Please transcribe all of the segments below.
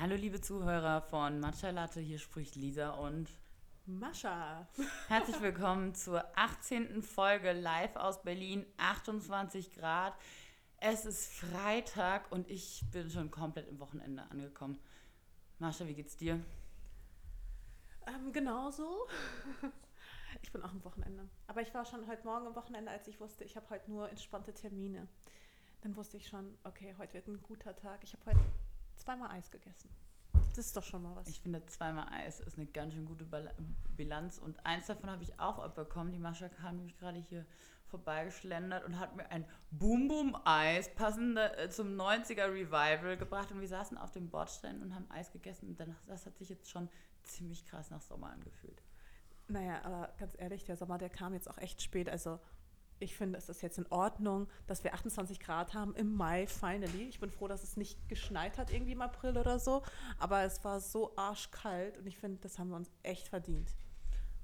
Hallo liebe Zuhörer von Matcha Latte, hier spricht Lisa und Mascha. herzlich willkommen zur 18. Folge live aus Berlin, 28 Grad. Es ist Freitag und ich bin schon komplett im Wochenende angekommen. Mascha, wie geht's dir? Ähm, genauso. Ich bin auch am Wochenende. Aber ich war schon heute Morgen am Wochenende, als ich wusste, ich habe heute nur entspannte Termine. Dann wusste ich schon, okay, heute wird ein guter Tag. Ich habe heute zweimal Eis gegessen. Das ist doch schon mal was. Ich finde, zweimal Eis ist eine ganz schön gute Bilanz und eins davon habe ich auch abbekommen. Die Mascha kam nämlich gerade hier vorbeigeschlendert und hat mir ein Boom Boom Eis passend äh, zum 90er Revival gebracht und wir saßen auf dem Bordstein und haben Eis gegessen und danach, das hat sich jetzt schon ziemlich krass nach Sommer angefühlt. Naja, aber ganz ehrlich, der Sommer, der kam jetzt auch echt spät. Also ich finde, es ist jetzt in Ordnung, dass wir 28 Grad haben im Mai, finally. Ich bin froh, dass es nicht geschneit hat irgendwie im April oder so. Aber es war so arschkalt und ich finde, das haben wir uns echt verdient.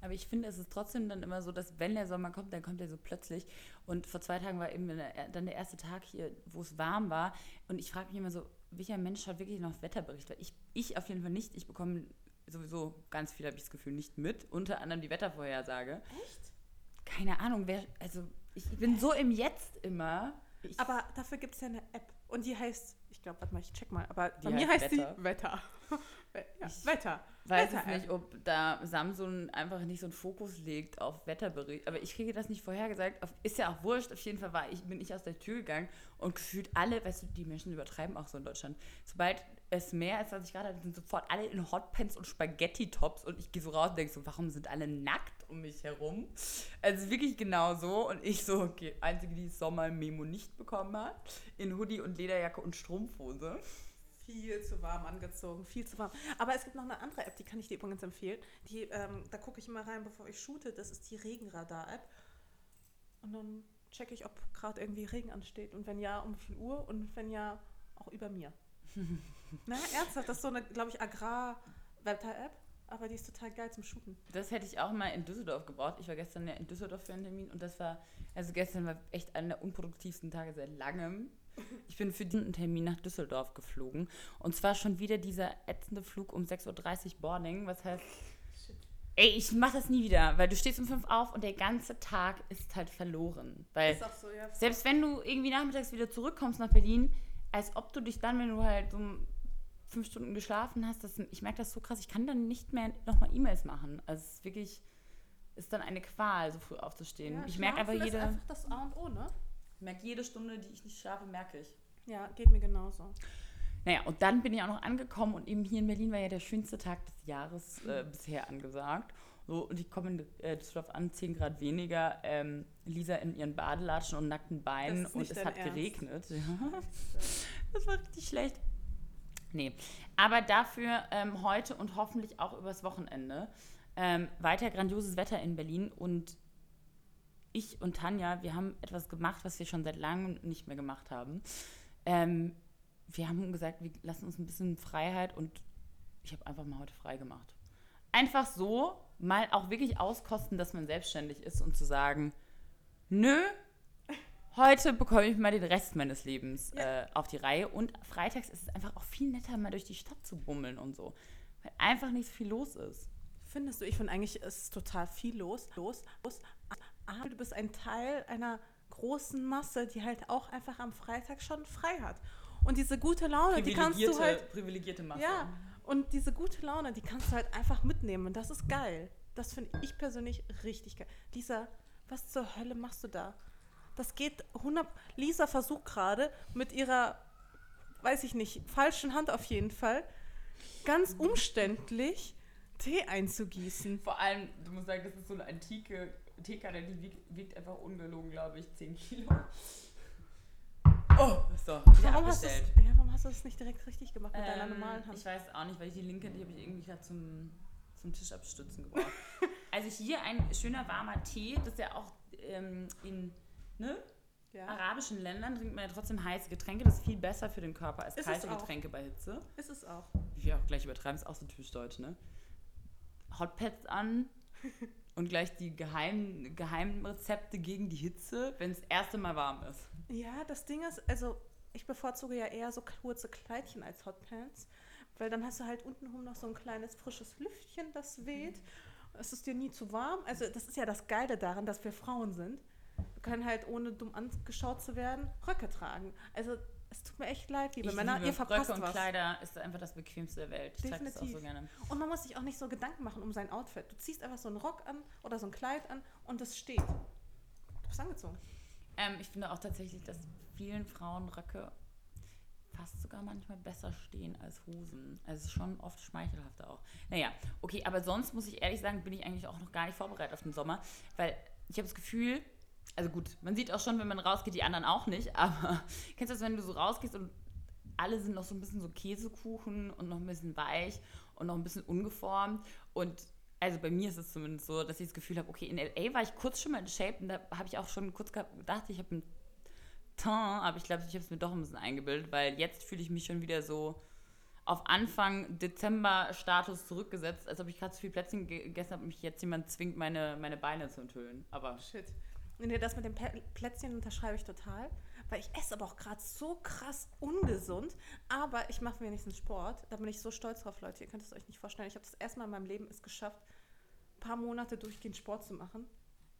Aber ich finde, es ist trotzdem dann immer so, dass wenn der Sommer kommt, dann kommt er so plötzlich. Und vor zwei Tagen war eben dann der erste Tag hier, wo es warm war. Und ich frage mich immer so, welcher Mensch schaut wirklich noch Wetterbericht? Weil ich, ich auf jeden Fall nicht. Ich bekomme sowieso ganz viel, habe ich das Gefühl, nicht mit. Unter anderem die Wettervorhersage. Echt? Keine Ahnung, wer, also ich bin so im Jetzt immer. Ich, Aber dafür gibt es ja eine App und die heißt, ich glaube, warte mal, ich check mal, aber Die bei mir heißt Wetter. die Wetter. ja, Ich Wetter. weiß Wetter jetzt nicht, ob da Samsung einfach nicht so einen Fokus legt auf Wetterbericht. Aber ich kriege das nicht vorhergesagt. Ist ja auch wurscht. Auf jeden Fall war ich, bin ich aus der Tür gegangen und gefühlt alle, weißt du, die Menschen übertreiben auch so in Deutschland. Sobald es mehr als 20 Grad hat, sind sofort alle in Hotpants und Spaghetti-Tops und ich gehe so raus und denke so, warum sind alle nackt um mich herum? Also wirklich genau so. Und ich so, okay, einzige, die Sommer-Memo nicht bekommen hat, in Hoodie und Lederjacke und Strumpfhose. Viel zu warm angezogen, viel zu warm. Aber es gibt noch eine andere App, die kann ich dir übrigens empfehlen. Die, ähm, da gucke ich immer rein, bevor ich shoote. Das ist die Regenradar-App. Und dann checke ich, ob gerade irgendwie Regen ansteht. Und wenn ja, um wie viel Uhr? Und wenn ja, auch über mir. Na, ernsthaft, das ist so eine, glaube ich, Agrar-Wetter-App. Aber die ist total geil zum Shooten. Das hätte ich auch mal in Düsseldorf gebraucht. Ich war gestern ja in Düsseldorf für einen Termin und das war, also gestern war echt einer der unproduktivsten Tage seit langem. Ich bin für diesen Termin nach Düsseldorf geflogen und zwar schon wieder dieser ätzende Flug um 6.30 Uhr Boarding, was heißt, ey, ich mach das nie wieder, weil du stehst um 5 auf und der ganze Tag ist halt verloren. Weil so, ja. selbst wenn du irgendwie nachmittags wieder zurückkommst nach Berlin, als ob du dich dann, wenn du halt so fünf Stunden geschlafen hast, das, ich merke das so krass, ich kann dann nicht mehr nochmal E-Mails machen. Also es ist wirklich, ist dann eine Qual, so früh aufzustehen. Ja, ich merke einfach Schlafen ist jede, einfach das A und O, ne? merke jede Stunde, die ich nicht schlafe, merke ich. Ja, geht mir genauso. Naja, und dann bin ich auch noch angekommen und eben hier in Berlin war ja der schönste Tag des Jahres äh, bisher angesagt. So, und ich komme in äh, Düsseldorf an, 10 Grad weniger, ähm, Lisa in ihren Badelatschen und nackten Beinen und es hat Ernst. geregnet. Ja. Das war richtig schlecht. Nee, aber dafür ähm, heute und hoffentlich auch übers Wochenende ähm, weiter grandioses Wetter in Berlin und ich und Tanja, wir haben etwas gemacht, was wir schon seit langem nicht mehr gemacht haben. Ähm, wir haben gesagt, wir lassen uns ein bisschen Freiheit und ich habe einfach mal heute frei gemacht. Einfach so mal auch wirklich auskosten, dass man selbstständig ist und zu sagen, nö, heute bekomme ich mal den Rest meines Lebens Ja. äh, auf die Reihe. Und freitags ist es einfach auch viel netter, mal durch die Stadt zu bummeln und so. Weil einfach nicht so viel los ist. Findest du, ich finde eigentlich ist total viel los, los, los. Aber du bist ein Teil einer großen Masse, die halt auch einfach am Freitag schon frei hat. Und diese gute Laune, die kannst du halt, privilegierte Masse. ja, und diese gute Laune, die kannst du halt einfach mitnehmen. Und das ist geil. Das finde ich persönlich richtig geil. Lisa, was zur Hölle machst du da? Das geht 100. Lisa versucht gerade mit ihrer, weiß ich nicht, falschen Hand auf jeden Fall, ganz umständlich Tee einzugießen. Vor allem, du musst sagen, das ist so eine antike Teekanne, die wiegt, wiegt einfach ungelogen, glaube ich, 10 Kilo. Oh, so, wieder Warum hast, ja, warum hast du das nicht direkt richtig gemacht mit deiner Ähm, normalen Hand? Ich weiß auch nicht, weil ich die linke, die habe ich irgendwie gerade zum, zum Tisch abstützen gebraucht. also hier ein schöner warmer Tee, das ist ja auch ähm, in ne, ja. arabischen Ländern trinkt man ja trotzdem heiße Getränke. Das ist viel besser für den Körper als Ist kalte. Getränke bei Hitze. Ist es auch. Wie wir auch gleich übertreiben, ist auch so typisch deutsch, ne? Hotpads an und gleich die geheimen, geheimen Rezepte gegen die Hitze, wenn es erste Mal warm ist. Ja, das Ding ist, also ich bevorzuge ja eher so kurze Kleidchen als Hotpants, Weil dann hast du halt untenrum noch so ein kleines frisches Lüftchen, das weht. Es ist dir nie zu warm. Also das ist ja das Geile daran, dass wir Frauen sind. Wir können halt, ohne dumm angeschaut zu werden, Röcke tragen. Also es tut mir echt leid, liebe Ich Männer, liebe ihr verpasst Röcke und was. Kleider ist einfach das bequemste der Welt. Ich trage das auch so Definitiv. gerne. Und man muss sich auch nicht so Gedanken machen um sein Outfit. Du ziehst einfach so einen Rock an oder so ein Kleid an und es steht. Du bist angezogen. Ähm, ich finde auch tatsächlich, dass vielen Frauen Röcke fast sogar manchmal besser stehen als Hosen. Also es ist schon oft schmeichelhafter auch. Naja, okay, aber sonst muss ich ehrlich sagen, bin ich eigentlich auch noch gar nicht vorbereitet auf den Sommer, weil ich habe das Gefühl, also gut, man sieht auch schon, wenn man rausgeht, die anderen auch nicht, aber kennst du das, wenn du so rausgehst und alle sind noch so ein bisschen so Käsekuchen und noch ein bisschen weich und noch ein bisschen ungeformt und also bei mir ist es zumindest so, dass ich das Gefühl habe, okay, in LA war ich kurz schon mal in Shape und da habe ich auch schon kurz gedacht, ich habe einen Teint, aber ich glaube, ich habe es mir doch ein bisschen eingebildet, weil jetzt fühle ich mich schon wieder so auf Anfang Dezember Status zurückgesetzt, als ob ich gerade zu viel Plätzchen ge- gegessen habe und mich jetzt jemand zwingt, meine, meine Beine zu enthüllen. Aber Shit. Nee, das mit dem Plätzchen unterschreibe ich total. Weil ich esse aber auch gerade so krass ungesund. Aber ich mache wenigstens Sport. Da bin ich so stolz drauf, Leute. Ihr könnt es euch nicht vorstellen. Ich habe das erste Mal in meinem Leben es geschafft, ein paar Monate durchgehend Sport zu machen.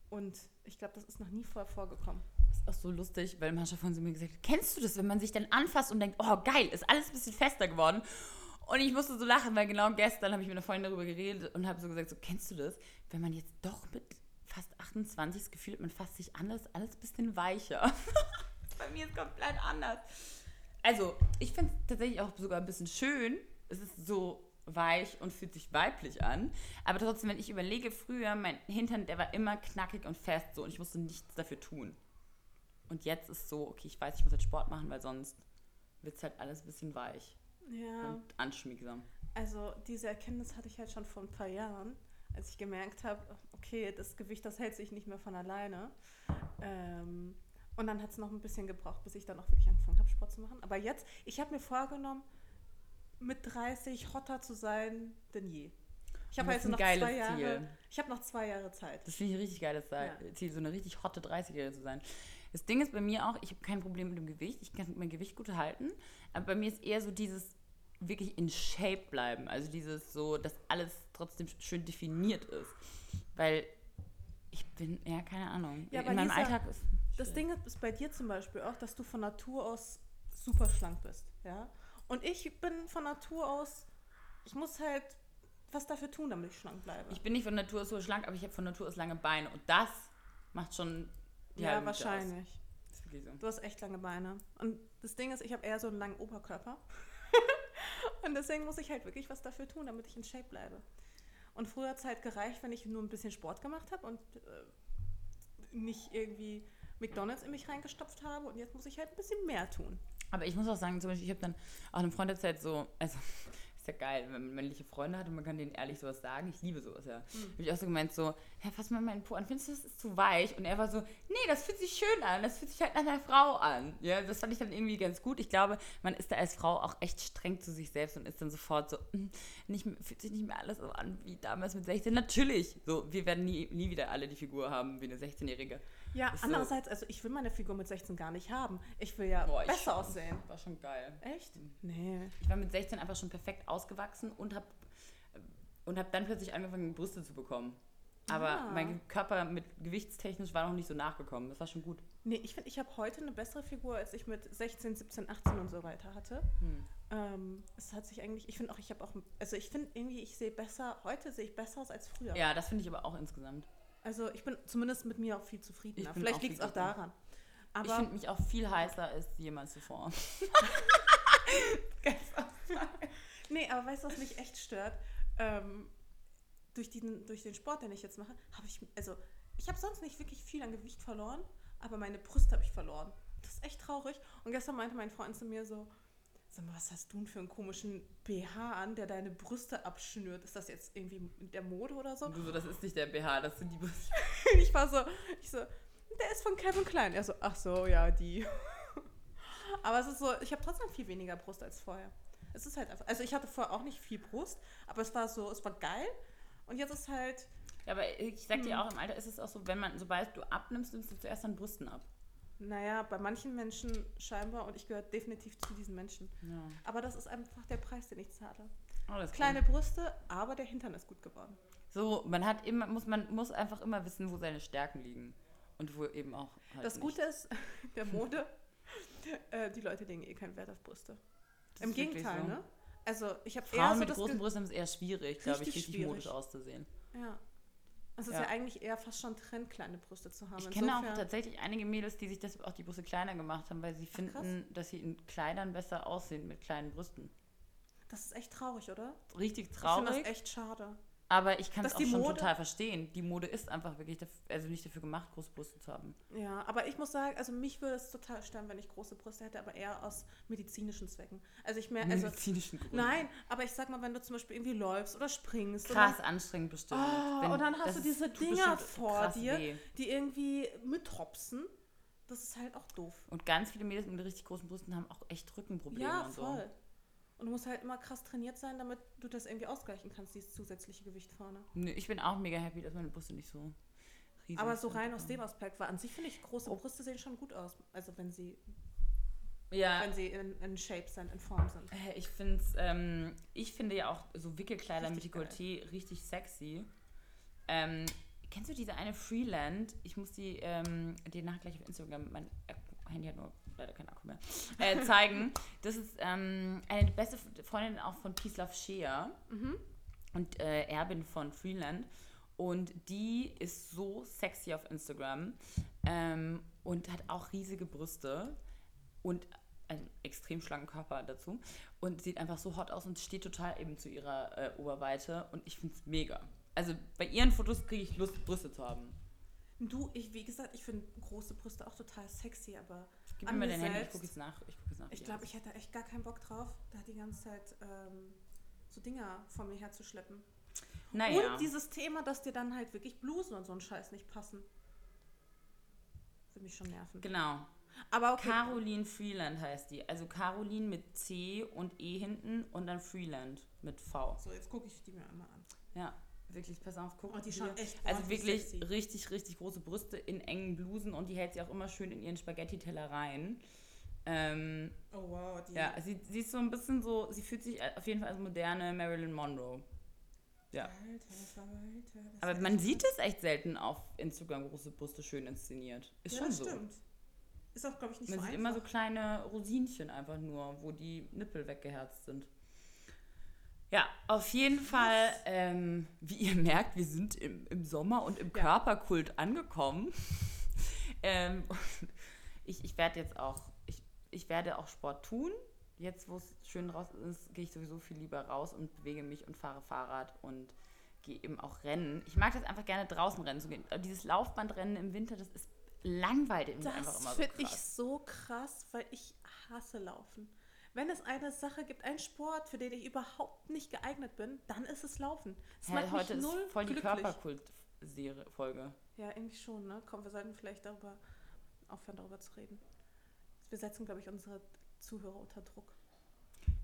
Und ich glaube, das ist noch nie vorher vorgekommen. Das ist auch so lustig, weil manche von sie mir gesagt hat, kennst du das, wenn man sich dann anfasst und denkt, oh geil, ist alles ein bisschen fester geworden. Und ich musste so lachen, weil genau gestern habe ich mit einer Freundin darüber geredet und habe so gesagt, so kennst du das, wenn man jetzt doch mit fast 28 das Gefühl hat, man fasst sich an, ist alles ein bisschen weicher. Bei mir ist komplett anders. Also, ich finde es tatsächlich auch sogar ein bisschen schön. Es ist so weich und fühlt sich weiblich an. Aber trotzdem, wenn ich überlege, früher, mein Hintern, der war immer knackig und fest so und ich musste nichts dafür tun. Und jetzt ist so, okay, ich weiß, ich muss jetzt Sport machen, weil sonst wird es halt alles ein bisschen weich Ja. und anschmiegsam. Also diese Erkenntnis hatte ich halt schon vor ein paar Jahren, als ich gemerkt habe, okay, das Gewicht, das hält sich nicht mehr von alleine. Ähm, und dann hat es noch ein bisschen gebraucht, bis ich dann auch wirklich angefangen habe, Sport zu machen. Aber jetzt, ich habe mir vorgenommen, mit 30 hotter zu sein denn je. Ich habe jetzt noch zwei Jahre. Ziel. Ich habe noch zwei Jahre Zeit. Das finde ich ein richtig geiles Ziel, Ja. Ziel, so eine richtig hotte 30-Jährige zu sein. Das Ding ist bei mir auch, ich habe kein Problem mit dem Gewicht. Ich kann mein Gewicht gut halten. Aber bei mir ist eher so dieses wirklich in Shape bleiben. Also dieses so, dass alles trotzdem schön definiert ist. Weil ich bin, ja, keine Ahnung. Ja, in meinem Lisa, Alltag ist. Das Ding ist bei dir zum Beispiel auch, dass du von Natur aus super schlank bist. Ja? Und ich bin von Natur aus, ich muss halt was dafür tun, damit ich schlank bleibe. Ich bin nicht von Natur aus so schlank, aber ich habe von Natur aus lange Beine. Und das macht schon ja, aus. wahrscheinlich. So. Du hast echt lange Beine. Und das Ding ist, ich habe eher so einen langen Oberkörper. Und deswegen muss ich halt wirklich was dafür tun, damit ich in Shape bleibe. Und früher hat es halt gereicht, wenn ich nur ein bisschen Sport gemacht habe und äh, nicht irgendwie McDonalds in mich reingestopft habe. Und jetzt muss ich halt ein bisschen mehr tun. Aber ich muss auch sagen, zum Beispiel, ich habe dann auch einem Freund erzählt, so, also, ist ja geil, wenn man männliche Freunde hat und man kann denen ehrlich sowas sagen. Ich liebe sowas, ja. Mhm. Habe ich auch so gemeint, so, ja, fass mal meinen Po an, findest du, das ist zu weich? Und er war so, nee, das fühlt sich schön an, das fühlt sich halt nach einer Frau an. Ja, das fand ich dann irgendwie ganz gut. Ich glaube, man ist da als Frau auch echt streng zu sich selbst und ist dann sofort so, "Mm, nicht, fühlt sich nicht mehr alles so an wie damals mit 16. Natürlich, so, wir werden nie, nie wieder alle die Figur haben wie eine 16-Jährige. Ja, Ist andererseits, also ich will meine Figur mit 16 gar nicht haben. Ich will ja Boah, besser aussehen. War schon geil. Echt? Nee. Ich war mit 16 einfach schon perfekt ausgewachsen und habe und hab dann plötzlich angefangen, Brüste zu bekommen. Aber Ah. mein Körper mit gewichtstechnisch war noch nicht so nachgekommen. Das war schon gut. Nee, ich finde, ich habe heute eine bessere Figur, als ich mit 16, 17, 18 und so weiter hatte. Hm. Ähm, es hat sich eigentlich, ich finde auch, ich habe auch, also ich finde irgendwie, ich sehe besser, heute sehe ich besser aus als früher. Ja, das finde ich aber auch insgesamt. Also ich bin zumindest mit mir auch viel zufriedener. Ich Vielleicht liegt es auch daran. ich Aber finde mich auch viel heißer als jemals zuvor. Nee, aber weißt du, was mich echt stört? Ähm, durch, diesen, durch den Sport, den ich jetzt mache, habe ich, also ich habe sonst nicht wirklich viel an Gewicht verloren, aber meine Brüste habe ich verloren. Das ist echt traurig. Und gestern meinte mein Freund zu mir so, sag mal, was hast du denn für einen komischen BH an, der deine Brüste abschnürt? Ist das jetzt irgendwie in der Mode oder so? Du so, das ist nicht der BH, das sind die Brüste. ich war so, ich so, der ist von Kevin Klein. Er so, ach so, ja, die. aber es ist so, ich habe trotzdem viel weniger Brust als vorher. Es ist halt einfach, also ich hatte vorher auch nicht viel Brust, aber es war so, es war geil. Und jetzt ist halt, Ja, aber ich sag Hm. dir auch, im Alter ist es auch so, wenn man, sobald du abnimmst, nimmst du zuerst an Brüsten ab. Naja, bei manchen Menschen scheinbar und ich gehöre definitiv zu diesen Menschen. Ja. Aber das ist einfach der Preis, den ich zahle. Oh, ist Kleine Brüste, aber der Hintern ist gut geworden. So, man hat immer, muss, man muss einfach immer wissen, wo seine Stärken liegen. Und wo eben auch. Halt Das nicht. Gute ist, der Mode, äh, die Leute legen eh keinen Wert auf Brüste. Das Im ist Gegenteil, so. ne? Also ich habe eher Frauen so mit großen Brüsten es eher schwierig, glaube ich, richtig schwierig. modisch auszusehen. Ja. Es ist Ja. ja. eigentlich eher fast schon Trend, kleine Brüste zu haben. Ich kenne auch tatsächlich einige Mädels, die sich deshalb auch die Brüste kleiner gemacht haben, weil sie krass. finden, dass sie in Kleidern besser aussehen mit kleinen Brüsten. Das ist echt traurig, oder? Richtig Ich finde traurig, das echt schade. Aber ich kann es auch die schon Mode- total verstehen. Die Mode ist einfach wirklich, daf- also nicht dafür gemacht, große Brüste zu haben. Ja, aber ich muss sagen, also mich würde es total stören, wenn ich große Brüste hätte, aber eher aus medizinischen Zwecken. Also ich mehr, also Medizinischen Gründen. nein, aber ich sag mal, wenn du zum Beispiel irgendwie läufst oder springst Krass anstrengend bestimmt. oder, Wenn- oh, und dann hast du diese Dinger vor dir, weh. die irgendwie mithopsen. Das ist halt auch doof. Und ganz viele Mädels mit richtig großen Brüsten haben auch echt Rückenprobleme ja, und so. voll. Und du musst halt immer krass trainiert sein, damit du das irgendwie ausgleichen kannst, dieses zusätzliche Gewicht vorne. Nö, ich bin auch mega happy, dass meine Brüste nicht so riesig Aber so sind. rein aus dem Aspekt war an sich finde ich große Oh. Brüste sehen schon gut aus. Also wenn sie, Ja, wenn sie in, in Shape sind, in Form sind. Ich finde ähm, ich finde ja auch so Wickelkleider mit Richtig geil. Dekolleté richtig sexy. Ähm, kennst du diese eine Freeland? Ich muss die ähm, dir nachher gleich auf Instagram, mein Handy hat nur leider keinen Akku mehr, äh, zeigen. Das ist ähm, eine beste Freundin auch von Peace Love Shea Mhm. und äh, Erbin von Freeland. Und die ist so sexy auf Instagram ähm, und hat auch riesige Brüste und einen extrem schlanken Körper dazu und sieht einfach so hot aus und steht total eben zu ihrer äh, Oberweite und ich finde es mega. Also bei ihren Fotos kriege ich Lust, Brüste zu haben. Du, ich, wie gesagt, ich finde große Brüste auch total sexy, aber Gib mir mal dein Handy, ich gucke jetzt nach. Ich, guck nach ich glaube, ich hätte echt gar keinen Bock drauf, da die ganze Zeit ähm, so Dinger vor mir herzuschleppen. Naja, Und dieses Thema, dass dir dann halt wirklich Blusen und so ein Scheiß nicht passen. Würde mich schon nerven. genau. Aber okay. Caroline Freeland heißt die. Also Caroline mit C und E hinten und dann Freeland mit V. So, jetzt gucke ich die mir einmal an. Ja, wirklich, pass auf, guck Oh, die schauen echt Also wirklich sexy. richtig, richtig große Brüste in engen Blusen und die hält sie auch immer schön in ihren Spaghetti-Teller rein. Ähm, Oh wow, die. ja, sie, sie ist so ein bisschen so, sie fühlt sich auf jeden Fall als moderne Marilyn Monroe. Ja. Alter, Alter, Aber man sieht es echt selten auf Instagram, große Brüste schön inszeniert. Ist ja, schon so. stimmt. Ist auch, glaube ich, nicht Man so sieht einfach. immer so kleine Rosinchen einfach nur, wo die Nippel weggeherzt sind. Ja, auf jeden Fall, ähm, wie ihr merkt, wir sind im, im Sommer und im Ja. Körperkult angekommen. ähm, ich ich werde jetzt auch, ich, ich werde auch Sport tun. Jetzt, wo es schön draußen ist, gehe ich sowieso viel lieber raus und bewege mich und fahre Fahrrad und gehe eben auch rennen. Ich mag das einfach gerne draußen rennen zu gehen. Aber Dieses Laufbandrennen im Winter, das ist langweilig mich einfach Das immer so finde ich so krass, weil ich hasse Laufen. Wenn es eine Sache gibt, einen Sport, für den ich überhaupt nicht geeignet bin, dann ist es Laufen. Es Hä, macht heute mich null ist voll die glücklich. Körperkult-Folge. Ja, irgendwie schon, ne? Komm, wir sollten vielleicht darüber aufhören, darüber zu reden. Wir setzen, glaube ich, unsere Zuhörer unter Druck.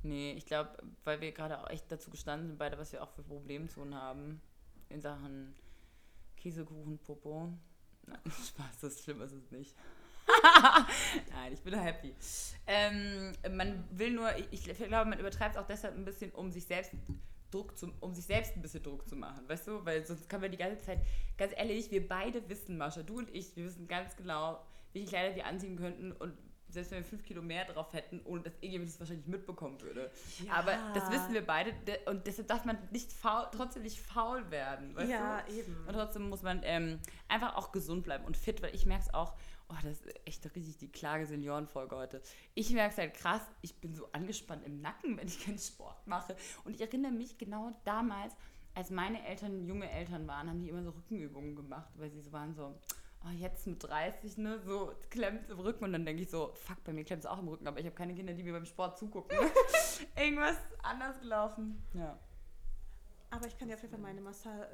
Nee, ich glaube, weil wir gerade auch echt dazu gestanden sind, beide, was wir auch für Problemzonen haben in Sachen Käsekuchen, Popo. Nein, Spaß, das schlimm ist es nicht. Nein, ich bin happy. Ähm, man will nur, ich, ich glaube, man übertreibt es auch deshalb ein bisschen, um sich selbst Druck zu, um sich selbst ein bisschen Druck zu machen, weißt du? Weil sonst kann man die ganze Zeit, ganz ehrlich, wir beide wissen, Mascha, du und ich, wir wissen ganz genau, welche Kleider wir anziehen könnten und selbst wenn wir fünf Kilo mehr drauf hätten, ohne dass irgendjemand das wahrscheinlich mitbekommen würde. Ja. Aber das wissen wir beide de- und deshalb darf man nicht faul, trotzdem nicht faul werden, weißt ja, du? eben. Und trotzdem muss man ähm, einfach auch gesund bleiben und fit, weil ich merke es auch, oh, das ist echt richtig die Klage-Senioren-Folge heute. Ich merke es halt krass, ich bin so angespannt im Nacken, wenn ich keinen Sport mache. Und ich erinnere mich genau damals, als meine Eltern junge Eltern waren, haben die immer so Rückenübungen gemacht, weil sie so waren so, oh, jetzt mit 30, ne, so klemmt im Rücken. Und dann denke ich so, fuck, bei mir klemmt es auch im Rücken, aber ich habe keine Kinder, die mir beim Sport zugucken. Irgendwas anders gelaufen. Ja. Aber ich kann dir auf jeden Fall meine Massa...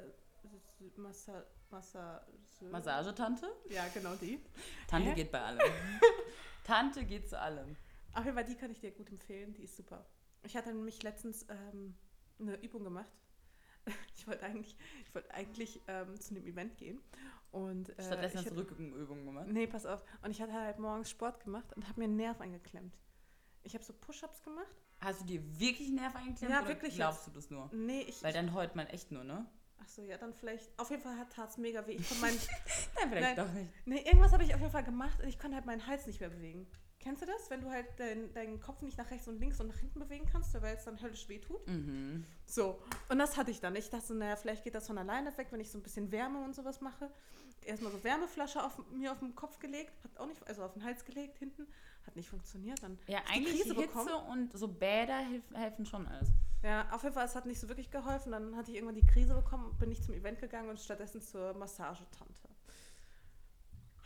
Massa... Massa... Massagetante? Ja, genau die. Tante Hä? geht bei allem. Tante geht zu allem. Auf jeden Fall, die kann ich dir gut empfehlen. Die ist super. Ich hatte nämlich letztens ähm, eine Übung gemacht. ich wollte eigentlich, ich wollte eigentlich ähm, zu einem Event gehen. Und, äh, Stattdessen hast du Rückenübungen gemacht. Nee, pass auf. Und ich hatte halt morgens Sport gemacht und habe mir einen Nerv eingeklemmt. Ich habe so Push-Ups gemacht. Hast du dir wirklich Nerv eingeklemmt? Ja, oder wirklich glaubst du das nur? Nee, ich. Weil dann heult man echt nur, ne? Ach so, ja, dann vielleicht. Auf jeden Fall tat es mega weh. Ich meinen, Nein, vielleicht Nein. doch nicht. nee, irgendwas habe ich auf jeden Fall gemacht und ich konnte halt meinen Hals nicht mehr bewegen. Kennst du das? Wenn du halt dein, deinen Kopf nicht nach rechts und links und nach hinten bewegen kannst, weil es dann höllisch weh tut? Mhm. So, und das hatte ich dann. Ich dachte, naja, vielleicht geht das von alleine weg, wenn ich so ein bisschen Wärme und sowas mache. Erstmal so Wärmeflasche auf, mir auf den Kopf gelegt, hat auch nicht, also auf den Hals gelegt hinten, hat nicht funktioniert. Dann Ja, eigentlich Krise Hitze und so Bäder helfen schon alles. Ja, auf jeden Fall, es hat nicht so wirklich geholfen. Dann hatte ich irgendwann die Krise bekommen, bin nicht zum Event gegangen und stattdessen zur Massagetante.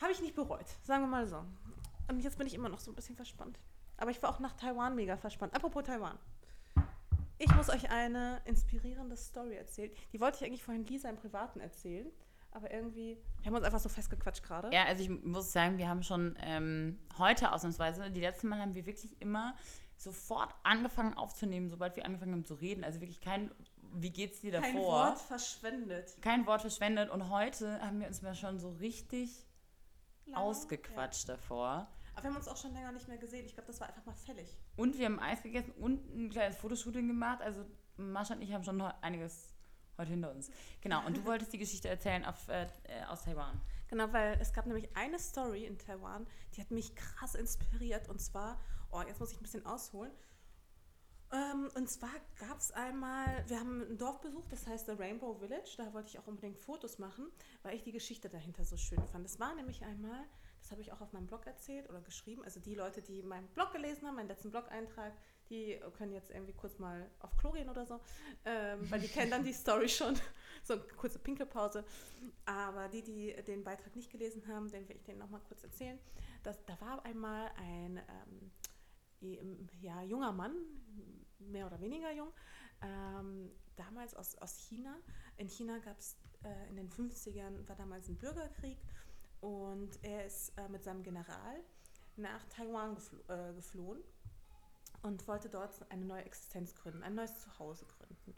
Habe ich nicht bereut, sagen wir mal so. Und jetzt bin ich immer noch so ein bisschen verspannt. Aber ich war auch nach Taiwan mega verspannt. Apropos Taiwan. Ich muss euch eine inspirierende Story erzählen. Die wollte ich eigentlich vorhin Lisa im Privaten erzählen. Aber irgendwie, wir haben uns einfach so festgequatscht gerade. Ja, also ich muss sagen, wir haben schon ähm, heute ausnahmsweise, die letzten Mal haben wir wirklich immer sofort angefangen aufzunehmen, sobald wir angefangen haben zu reden. Also wirklich kein, wie geht's dir davor? Kein Wort verschwendet. Kein Wort verschwendet. Und heute haben wir uns mal schon so richtig Lange. ausgequatscht davor. Ja. Aber wir haben uns auch schon länger nicht mehr gesehen. Ich glaube, das war einfach mal fällig. Und wir haben Eis gegessen und ein kleines Fotoshooting gemacht. Also Mascha und ich haben schon einiges heute hinter uns. Genau, und du wolltest die Geschichte erzählen auf, äh, äh, aus Taiwan. Genau, weil es gab nämlich eine Story in Taiwan, die hat mich krass inspiriert. Und zwar, oh, jetzt muss ich ein bisschen ausholen. Ähm, und zwar gab es einmal, wir haben ein Dorf besucht, das heißt The Rainbow Village. Da wollte ich auch unbedingt Fotos machen, weil ich die Geschichte dahinter so schön fand. Es war nämlich einmal, das habe ich auch auf meinem Blog erzählt oder geschrieben. Also die Leute, die meinen Blog gelesen haben, meinen letzten Blog-Eintrag, die können jetzt irgendwie kurz mal auf Klo gehen oder so, ähm, weil die kennen dann die Story schon. So eine kurze Pinkelpause. Aber die, die den Beitrag nicht gelesen haben, den will ich denen nochmal kurz erzählen. Das, da war einmal ein ähm, ja, junger Mann, mehr oder weniger jung, ähm, damals aus, aus China. In China gab es äh, in den 50ern, war damals ein Bürgerkrieg und er ist äh, mit seinem General nach Taiwan geflo äh, geflohen und wollte dort eine neue Existenz gründen, ein neues Zuhause gründen.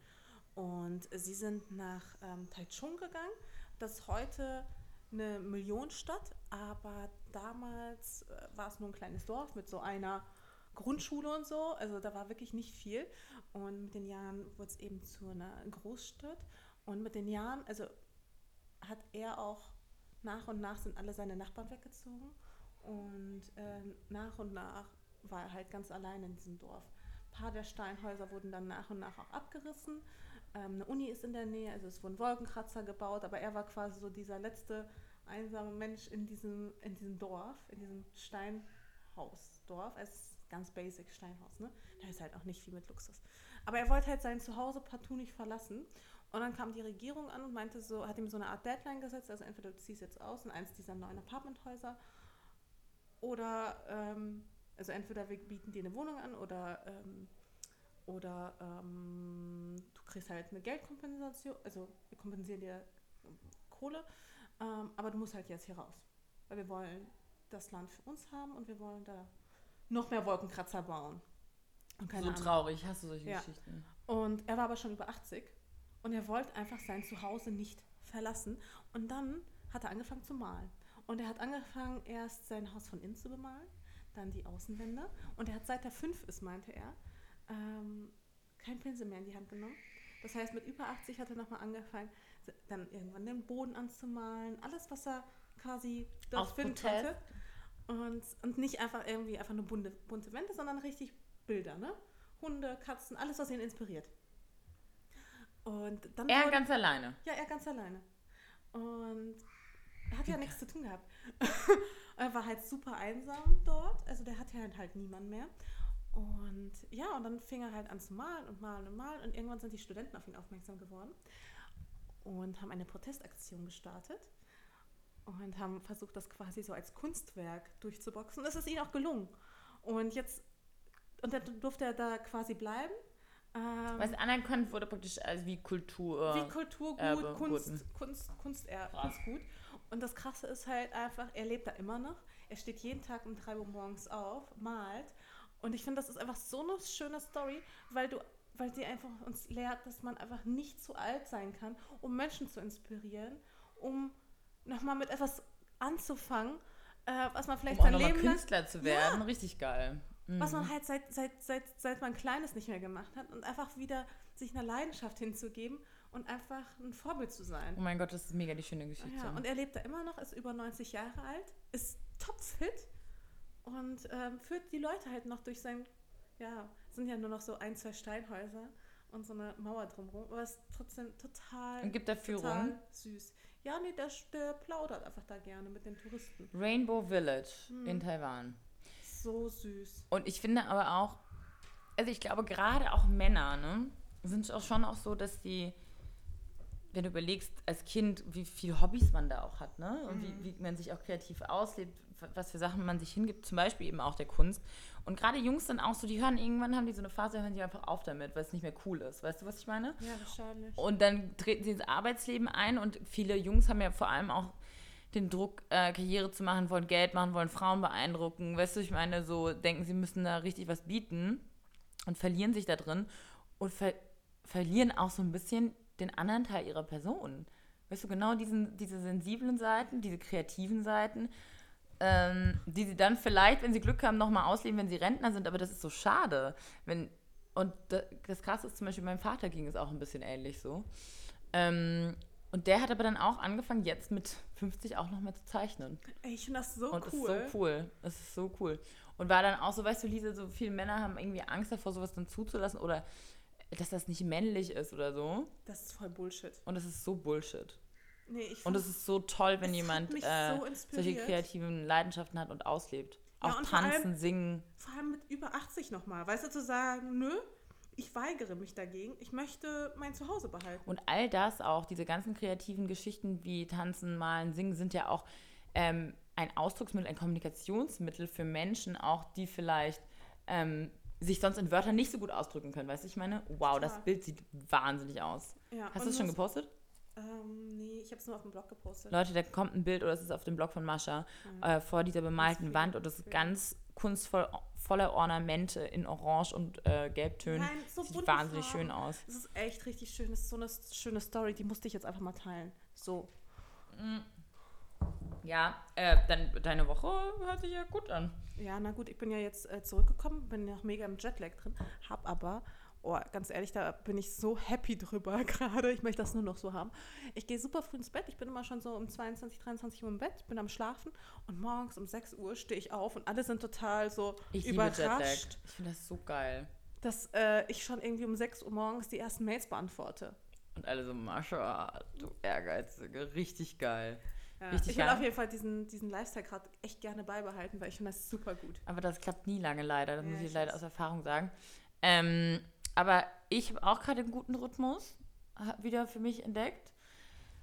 Und sie sind nach ähm, Taichung gegangen. Das ist heute eine Millionenstadt, aber damals äh, war es nur ein kleines Dorf mit so einer Grundschule und so. Also da war wirklich nicht viel. Und mit den Jahren wurde es eben zu einer Großstadt. Und mit den Jahren, also hat er auch nach und nach sind alle seine Nachbarn weggezogen. Und äh, nach und nach war er halt ganz allein in diesem Dorf. Ein paar der Steinhäuser wurden dann nach und nach auch abgerissen. Ähm, eine Uni ist in der Nähe, also es wurden Wolkenkratzer gebaut, aber er war quasi so dieser letzte einsame Mensch in diesem, in diesem Dorf, in diesem Steinhausdorf. Es ganz basic Steinhaus, ne? Da ist halt auch nicht viel mit Luxus. Aber er wollte halt sein Zuhause partout nicht verlassen. Und dann kam die Regierung an und meinte so, hat ihm so eine Art Deadline gesetzt, also entweder du ziehst jetzt aus in eins dieser neuen Apartmenthäuser oder, ähm, also entweder wir bieten dir eine Wohnung an oder, ähm, oder ähm, du kriegst halt eine Geldkompensation, also wir kompensieren dir Kohle, ähm, aber du musst halt jetzt hier raus. Weil wir wollen das Land für uns haben und wir wollen da noch mehr Wolkenkratzer bauen. So Ahnung. traurig, hast du solche Ja. Geschichten? Und er war aber schon über 80 und er wollte einfach sein Zuhause nicht verlassen. Und dann hat er angefangen zu malen. Und er hat angefangen, erst sein Haus von innen zu bemalen, dann die Außenwände. Und er hat seit er fünf ist, meinte er, ähm, kein Pinsel mehr in die Hand genommen. Das heißt, mit über 80 hat er nochmal angefangen, dann irgendwann den Boden anzumalen, alles, was er quasi dort Aus finden Protest? konnte. Und, und nicht einfach irgendwie einfach nur bunte, bunte Wände, sondern richtig Bilder, ne? Hunde, Katzen, alles, was ihn inspiriert. Und dann Er wurde- ganz alleine. ja, er ganz alleine. Und er hat ja nichts zu tun gehabt. er war halt super einsam dort. Also der hatte halt, halt niemand mehr. Und ja, und dann fing er halt an zu malen und malen und malen. Und irgendwann sind die Studenten auf ihn aufmerksam geworden und haben eine Protestaktion gestartet und haben versucht, das quasi so als Kunstwerk durchzuboxen. Es ist ihnen auch gelungen. Und jetzt, und dann durfte er da quasi bleiben. Ähm, Was anerkannt wurde praktisch als wie Kultur. wie Kulturgut, Erbe Kunst. Kunst, Kunster, Krass. Kunstgut. Und das Krasse ist halt einfach, er lebt da immer noch. Er steht jeden Tag um 3 Uhr morgens auf, malt. Und ich finde, das ist einfach so eine schöne Story, weil du weil sie einfach uns lehrt, dass man einfach nicht zu alt sein kann, um Menschen zu inspirieren, um nochmal mit etwas anzufangen, äh, was man vielleicht um auch sein nochmal Leben Künstler zu werden, richtig geil. Mhm. was man halt seit, seit, seit, seit man Kleines nicht mehr gemacht hat und einfach wieder sich einer Leidenschaft hinzugeben und einfach ein Vorbild zu sein. Oh mein Gott, das ist mega die schöne Geschichte. Ja, und er lebt da immer noch, ist über 90 Jahre alt, ist topfit und ähm, führt die Leute halt noch durch sein, ja, sind ja nur noch so ein, zwei Steinhäuser und so eine Mauer drumherum, aber es ist trotzdem total, Und gibt er total Führung? süß. Ja, nee, der, der plaudert einfach da gerne mit den Touristen. Rainbow Village Hm. in Taiwan. So süß. Und ich finde aber auch, also ich glaube gerade auch Männer, ne, sind auch schon auch so, dass die, wenn du überlegst, als Kind, wie viele Hobbys man da auch hat, ne? Und Mhm. wie, wie man sich auch kreativ auslebt, was für Sachen man sich hingibt, zum Beispiel eben auch der Kunst. Und gerade Jungs dann auch so, die hören irgendwann, haben die so eine Phase, hören die einfach auf damit, weil es nicht mehr cool ist. Weißt du, was ich meine? Ja, wahrscheinlich. Und dann treten sie ins Arbeitsleben ein und viele Jungs haben ja vor allem auch den Druck, äh, Karriere zu machen, wollen Geld machen, wollen Frauen beeindrucken. Weißt du, ich meine, so denken, sie müssen da richtig was bieten und verlieren sich da drin und ver verlieren auch so ein bisschen den anderen Teil ihrer Person. Weißt du, genau diesen, diese sensiblen Seiten, diese kreativen Seiten, ähm, die sie dann vielleicht, wenn sie Glück haben, nochmal ausleben, wenn sie Rentner sind, aber das ist so schade. Wenn, und da- das Krasse ist zum Beispiel, meinem Vater ging es auch ein bisschen ähnlich so. Ähm, und der hat aber dann auch angefangen, jetzt mit 50 auch nochmal zu zeichnen. Ey, ich finde das so und cool. ist so cool. Es ist so cool. Und war dann auch so, weißt du, Lisa, so viele Männer haben irgendwie Angst davor, sowas dann zuzulassen oder dass das nicht männlich ist oder so. Das ist voll Bullshit. Und das ist so Bullshit. Nee, ich Und find- es ist so toll, wenn jemand äh, so solche kreativen Leidenschaften hat und auslebt. Ja, Auch und vor tanzen, allem- singen. vor allem mit über 80 nochmal. Weißt du, zu sagen, nö, ich weigere mich dagegen, ich möchte mein Zuhause behalten. Und all das auch, diese ganzen kreativen Geschichten wie Tanzen, Malen, Singen, sind ja auch ähm, ein Ausdrucksmittel, ein Kommunikationsmittel für Menschen, auch die vielleicht ähm, sich sonst in Wörtern nicht so gut ausdrücken können. Weißt du, ich meine? Wow, das Total. Bild sieht wahnsinnig aus. Ja, Hast du es schon gepostet? Ähm, nee, ich habe es nur auf dem Blog gepostet. Leute, da kommt ein Bild, oder es ist auf dem Blog von Mascha, äh, vor dieser bemalten viel, Wand und das ist ganz kunstvoll, voller Ornamente in Orange und äh, Gelbtönen. Nein, so Sieht wahnsinnig Farben. schön aus. Es ist echt richtig schön. Es ist so eine schöne Story, die musste ich jetzt einfach mal teilen. So. Ja, äh, dann deine Woche hört sich ja gut an. Ja, na gut, ich bin ja jetzt äh, zurückgekommen, bin noch mega im Jetlag drin, hab aber, oh, ganz ehrlich, da bin ich so happy drüber gerade. Ich möchte das nur noch so haben. Ich gehe super früh ins Bett. Ich bin immer schon so um 22, 23 Uhr im Bett, bin am Schlafen und morgens um 6 Uhr stehe ich auf und alle sind total so Ich liebe Jetlag. überrascht, Ich finde das so geil. dass äh, ich schon irgendwie um 6 Uhr morgens die ersten Mails beantworte. Und alle so, Mascha, du Ehrgeizige, richtig geil. Ja, Richtig ich will geil. auf jeden Fall diesen, diesen Lifestyle gerade echt gerne beibehalten, weil ich finde das super gut. Aber das klappt nie lange leider, das Ja, muss ich ich leider aus Erfahrung sagen. Ähm, aber ich habe auch gerade einen guten Rhythmus wieder für mich entdeckt.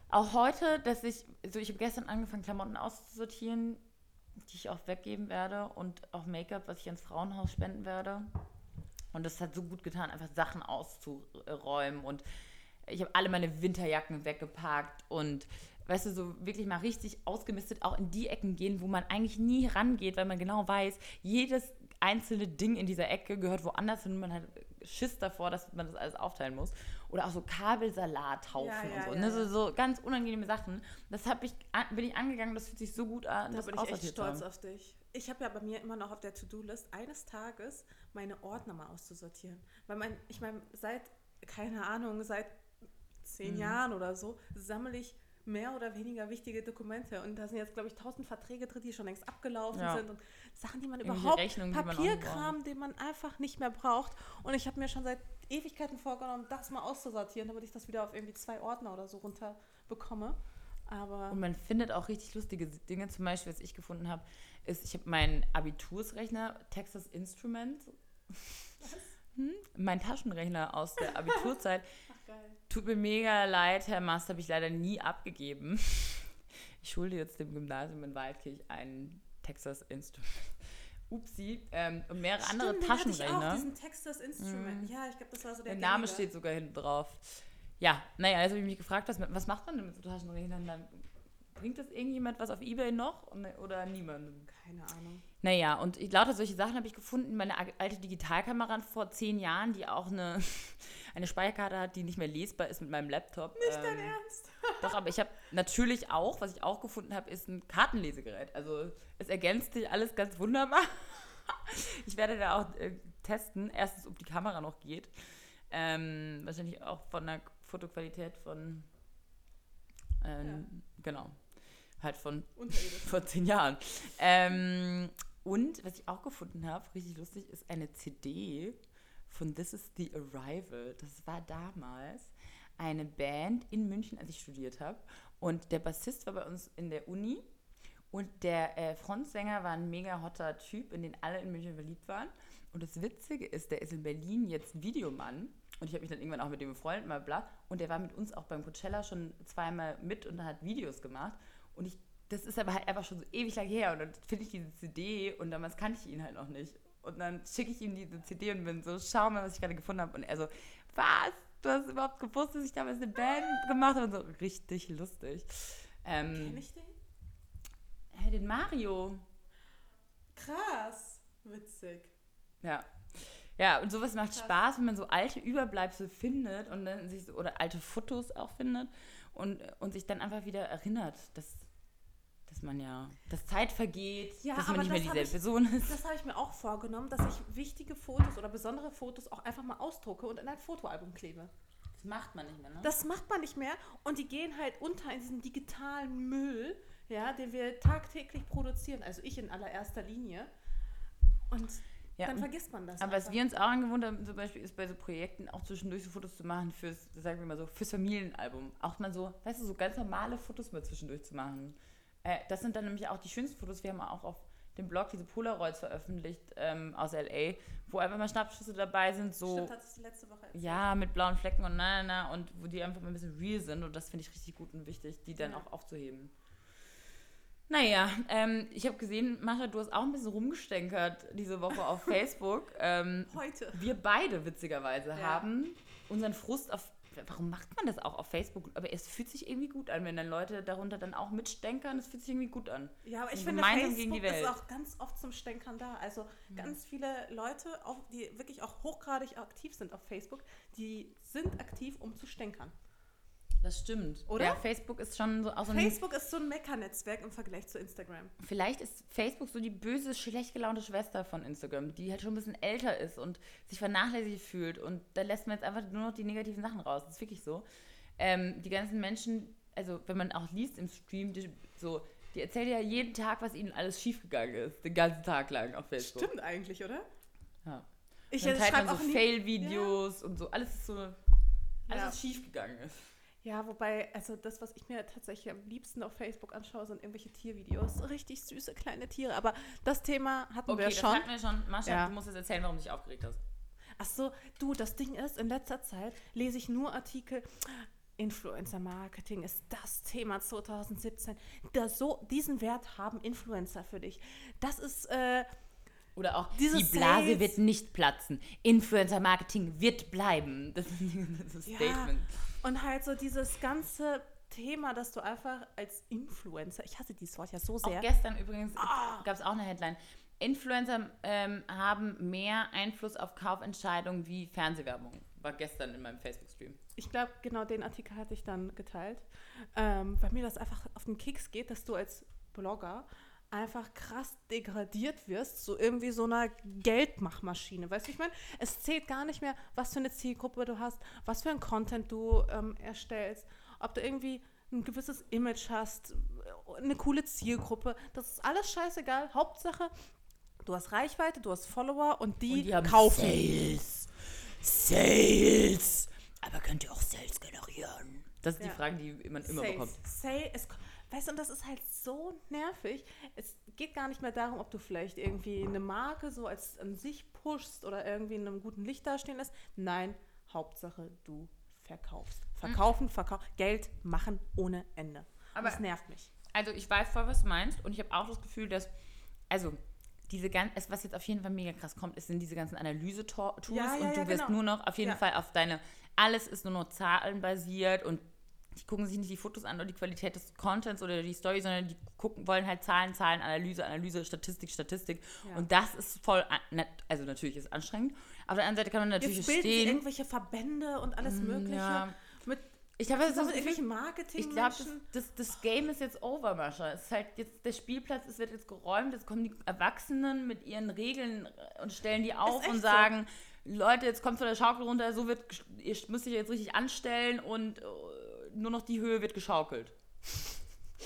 Auch heute, dass ich, so ich habe gestern angefangen, Klamotten auszusortieren, die ich auch weggeben werde und auch Make-up, was ich ans Frauenhaus spenden werde. Und das hat so gut getan, einfach Sachen auszuräumen und ich habe alle meine Winterjacken weggepackt und weißt du, so wirklich mal richtig ausgemistet auch in die Ecken gehen, wo man eigentlich nie rangeht, weil man genau weiß, jedes einzelne Ding in dieser Ecke gehört woanders hin und man hat Schiss davor, dass man das alles aufteilen muss. Oder auch so Kabelsalathaufen Ja, ja, und so, ja, ne? so, so ganz unangenehme Sachen. Das hab ich, bin ich angegangen, das fühlt sich so gut an. Da das bin ich echt stolz haben. auf dich. Ich habe ja bei mir immer noch auf der To-Do-List eines Tages meine Ordner mal auszusortieren. Weil mein, ich meine, seit, keine Ahnung, seit zehn Mhm. Jahren oder so, sammle ich mehr oder weniger wichtige Dokumente. Und da sind jetzt, glaube ich, tausend Verträge drin, die schon längst abgelaufen Ja. sind. Und Sachen, die man überhaupt, Rechnungen, die man Papierkram, den man einfach nicht mehr braucht. Und ich habe mir schon seit Ewigkeiten vorgenommen, das mal auszusortieren, damit ich das wieder auf irgendwie zwei Ordner oder so runter bekomme. Aber Und man findet auch richtig lustige Dinge. Zum Beispiel, was ich gefunden habe, ist, ich habe meinen Abitursrechner, Texas Instruments, hm, mein Taschenrechner aus der Abiturzeit. Geil. Tut mir mega leid, Herr Mast, habe ich leider nie abgegeben. Ich schulde jetzt dem Gymnasium in Waldkirch einen Texas Instrument. Upsi. Ähm, und mehrere andere Stimmt, den hatte ich auch, Taschenrechner. diesen Texas Instrument. Ja, ich glaube, das war so der Der Name gängige. steht sogar hinten drauf. Ja, naja, also habe ich mich gefragt, was, was macht man denn mit so Taschenrechnern? Dann bringt das irgendjemand was auf Ebay noch oder niemandem? Keine Ahnung. Naja, und ich, lauter solche Sachen habe ich gefunden. Meine alte Digitalkamera vor zehn Jahren, die auch eine, eine Speicherkarte hat, die nicht mehr lesbar ist mit meinem Laptop. Nicht ähm, dein Ernst? Doch, aber ich habe natürlich auch, was ich auch gefunden habe, ist ein Kartenlesegerät. Also es ergänzt sich alles ganz wunderbar. ich werde da auch äh, testen. Erstens, ob die Kamera noch geht. Ähm, wahrscheinlich auch von der Fotoqualität von ähm, ja. genau. Halt von vor zehn Jahren. Ähm, und was ich auch gefunden habe, richtig lustig, ist eine CD von This is the Arrival. Das war damals eine Band in München, als ich studiert habe. Und der Bassist war bei uns in der Uni. Und der äh, Frontsänger war ein mega hotter Typ, in den alle in München verliebt waren. Und das Witzige ist, der ist in Berlin jetzt Videomann. Und ich habe mich dann irgendwann auch mit dem befreundet, mal bla. Und der war mit uns auch beim Coachella schon zweimal mit und hat Videos gemacht. Und ich das ist aber halt einfach schon so ewig lang her und dann finde ich diese CD und damals kannte ich ihn halt noch nicht. Und dann schicke ich ihm diese CD und bin so, schau mal, was ich gerade gefunden habe. Und er so, was? Du hast überhaupt gewusst, dass ich damals eine Band gemacht habe? Und so, richtig lustig. Ähm, Kenn ich den? Hey, den Mario. Krass. Witzig. Ja. Ja, und sowas macht Krass. Spaß, wenn man so alte Überbleibsel findet und dann sich so, oder alte Fotos auch findet und, und sich dann einfach wieder erinnert, dass dass man ja, dass Zeit vergeht, ja, dass man nicht mehr dieselbe ich, Person ist. Das habe ich mir auch vorgenommen, dass ich wichtige Fotos oder besondere Fotos auch einfach mal ausdrucke und in ein Fotoalbum klebe. Das macht man nicht mehr, ne? Das macht man nicht mehr und die gehen halt unter in diesen digitalen Müll, ja, den wir tagtäglich produzieren, also ich in allererster Linie. Und ja, dann vergisst man das. Aber einfach. was wir uns auch angewohnt haben, zum Beispiel, ist bei so Projekten auch zwischendurch so Fotos zu machen fürs, sagen wir mal so, fürs Familienalbum. Auch mal so, weißt du, so ganz normale Fotos mal zwischendurch zu machen. Äh, das sind dann nämlich auch die schönsten Fotos. Wir haben auch auf dem Blog diese Polaroids veröffentlicht ähm, aus LA, wo einfach mal Schnappschüsse dabei sind, so. Stimmt, hattest du letzte Woche erzählt. Ja, mit blauen Flecken und na, na, na, und wo die einfach mal ein bisschen real sind und das finde ich richtig gut und wichtig, die dann ja. auch aufzuheben. Naja, ähm, ich habe gesehen, Mascha, du hast auch ein bisschen rumgestänkert diese Woche auf Facebook. Ähm, Heute. Wir beide, witzigerweise, ja. haben unseren Frust auf warum macht man das auch auf Facebook? Aber es fühlt sich irgendwie gut an, wenn dann Leute darunter dann auch mitstänkern. Es fühlt sich irgendwie gut an. Ja, aber ich finde, Facebook ist auch ganz oft zum Stänkern da. Also mhm. ganz viele Leute, die wirklich auch hochgradig aktiv sind auf Facebook, die sind aktiv, um zu stänkern. Das stimmt. Oder? Ja, Facebook ist schon so auch so Facebook ist so ein Meckernetzwerk im Vergleich zu Instagram. Vielleicht ist Facebook so die böse, schlecht gelaunte Schwester von Instagram, die halt schon ein bisschen älter ist und sich vernachlässigt fühlt. Und da lässt man jetzt einfach nur noch die negativen Sachen raus. Das ist wirklich so. Ähm, die ganzen Menschen, also wenn man auch liest im Stream, die, so, die erzählen ja jeden Tag, was ihnen alles schiefgegangen ist. Den ganzen Tag lang auf Facebook. Stimmt eigentlich, oder? Ja. Ich dann teilt man so Fail-Videos ja. und so. Alles so, alles, ja. was schiefgegangen ist. Ja, wobei, also das, was ich mir tatsächlich am liebsten auf Facebook anschaue, sind irgendwelche Tiervideos. Richtig süße kleine Tiere. Aber das Thema hatten okay, wir schon. Okay, das hatten wir schon. Mascha, ja. du musst jetzt erzählen, warum du dich aufgeregt hast. Ach so, du, das Ding ist, in letzter Zeit lese ich nur Artikel. Influencer Marketing ist das Thema 2017. Das so, diesen Wert haben Influencer für dich. Das ist. Äh, oder auch, die Blase Sales. wird nicht platzen. Influencer Marketing wird bleiben. Das ist, das ist ja. Und halt so dieses ganze Thema, dass du einfach als Influencer, ich hasse dieses Wort ja so sehr. Auch gestern übrigens oh. gab es auch eine Headline. Influencer ähm, haben mehr Einfluss auf Kaufentscheidungen wie Fernsehwerbung. War gestern in meinem Facebook-Stream. Ich glaube, genau den Artikel hatte ich dann geteilt, ähm, weil mir das einfach auf den Keks geht, dass du als Blogger einfach krass degradiert wirst, so irgendwie so einer Geldmachmaschine. Weißt du, ich meine, es zählt gar nicht mehr, was für eine Zielgruppe du hast, was für ein Content du ähm, erstellst, ob du irgendwie ein gewisses Image hast, eine coole Zielgruppe. Das ist alles scheißegal. Hauptsache, du hast Reichweite, du hast Follower und die, und die kaufen. Sales. Sales. Aber könnt ihr auch Sales generieren? Das ist ja. die Frage, die man immer Sales. bekommt. Sales. Weißt du, und das ist halt so nervig. Es geht gar nicht mehr darum, ob du vielleicht irgendwie eine Marke so als an sich pushst oder irgendwie in einem guten Licht dastehen lässt. Nein, Hauptsache du verkaufst. Verkaufen, verkaufen, Geld machen ohne Ende. Aber das nervt mich. Also ich weiß voll, was du meinst und ich habe auch das Gefühl, dass, also diese ganzen, was jetzt auf jeden Fall mega krass kommt, ist, sind diese ganzen Analyse-Tools ja, ja, und du ja, wirst genau. nur noch auf jeden Fall auf deine, alles ist nur noch zahlenbasiert und die gucken sich nicht die Fotos an oder die Qualität des Contents oder die Story, sondern die gucken, wollen halt Zahlen, Zahlen, Analyse, Analyse, Statistik, Statistik. Ja. Und das ist voll, also natürlich ist es anstrengend. Auf der anderen Seite kann man natürlich Jetzt bilden verstehen. irgendwelche Verbände und alles Mögliche. ja. Mit, Ich glaube, das ist auch mit wirklich Marketing. Ich glaube, das, das, das Game ist jetzt over, Mascha. Es ist halt jetzt, der Spielplatz es wird jetzt geräumt, jetzt kommen die Erwachsenen mit ihren Regeln und stellen die auf und so. sagen, Leute, jetzt kommt von der Schaukel runter, so wird, ihr müsst euch jetzt richtig anstellen und äh, nur noch die Höhe wird geschaukelt.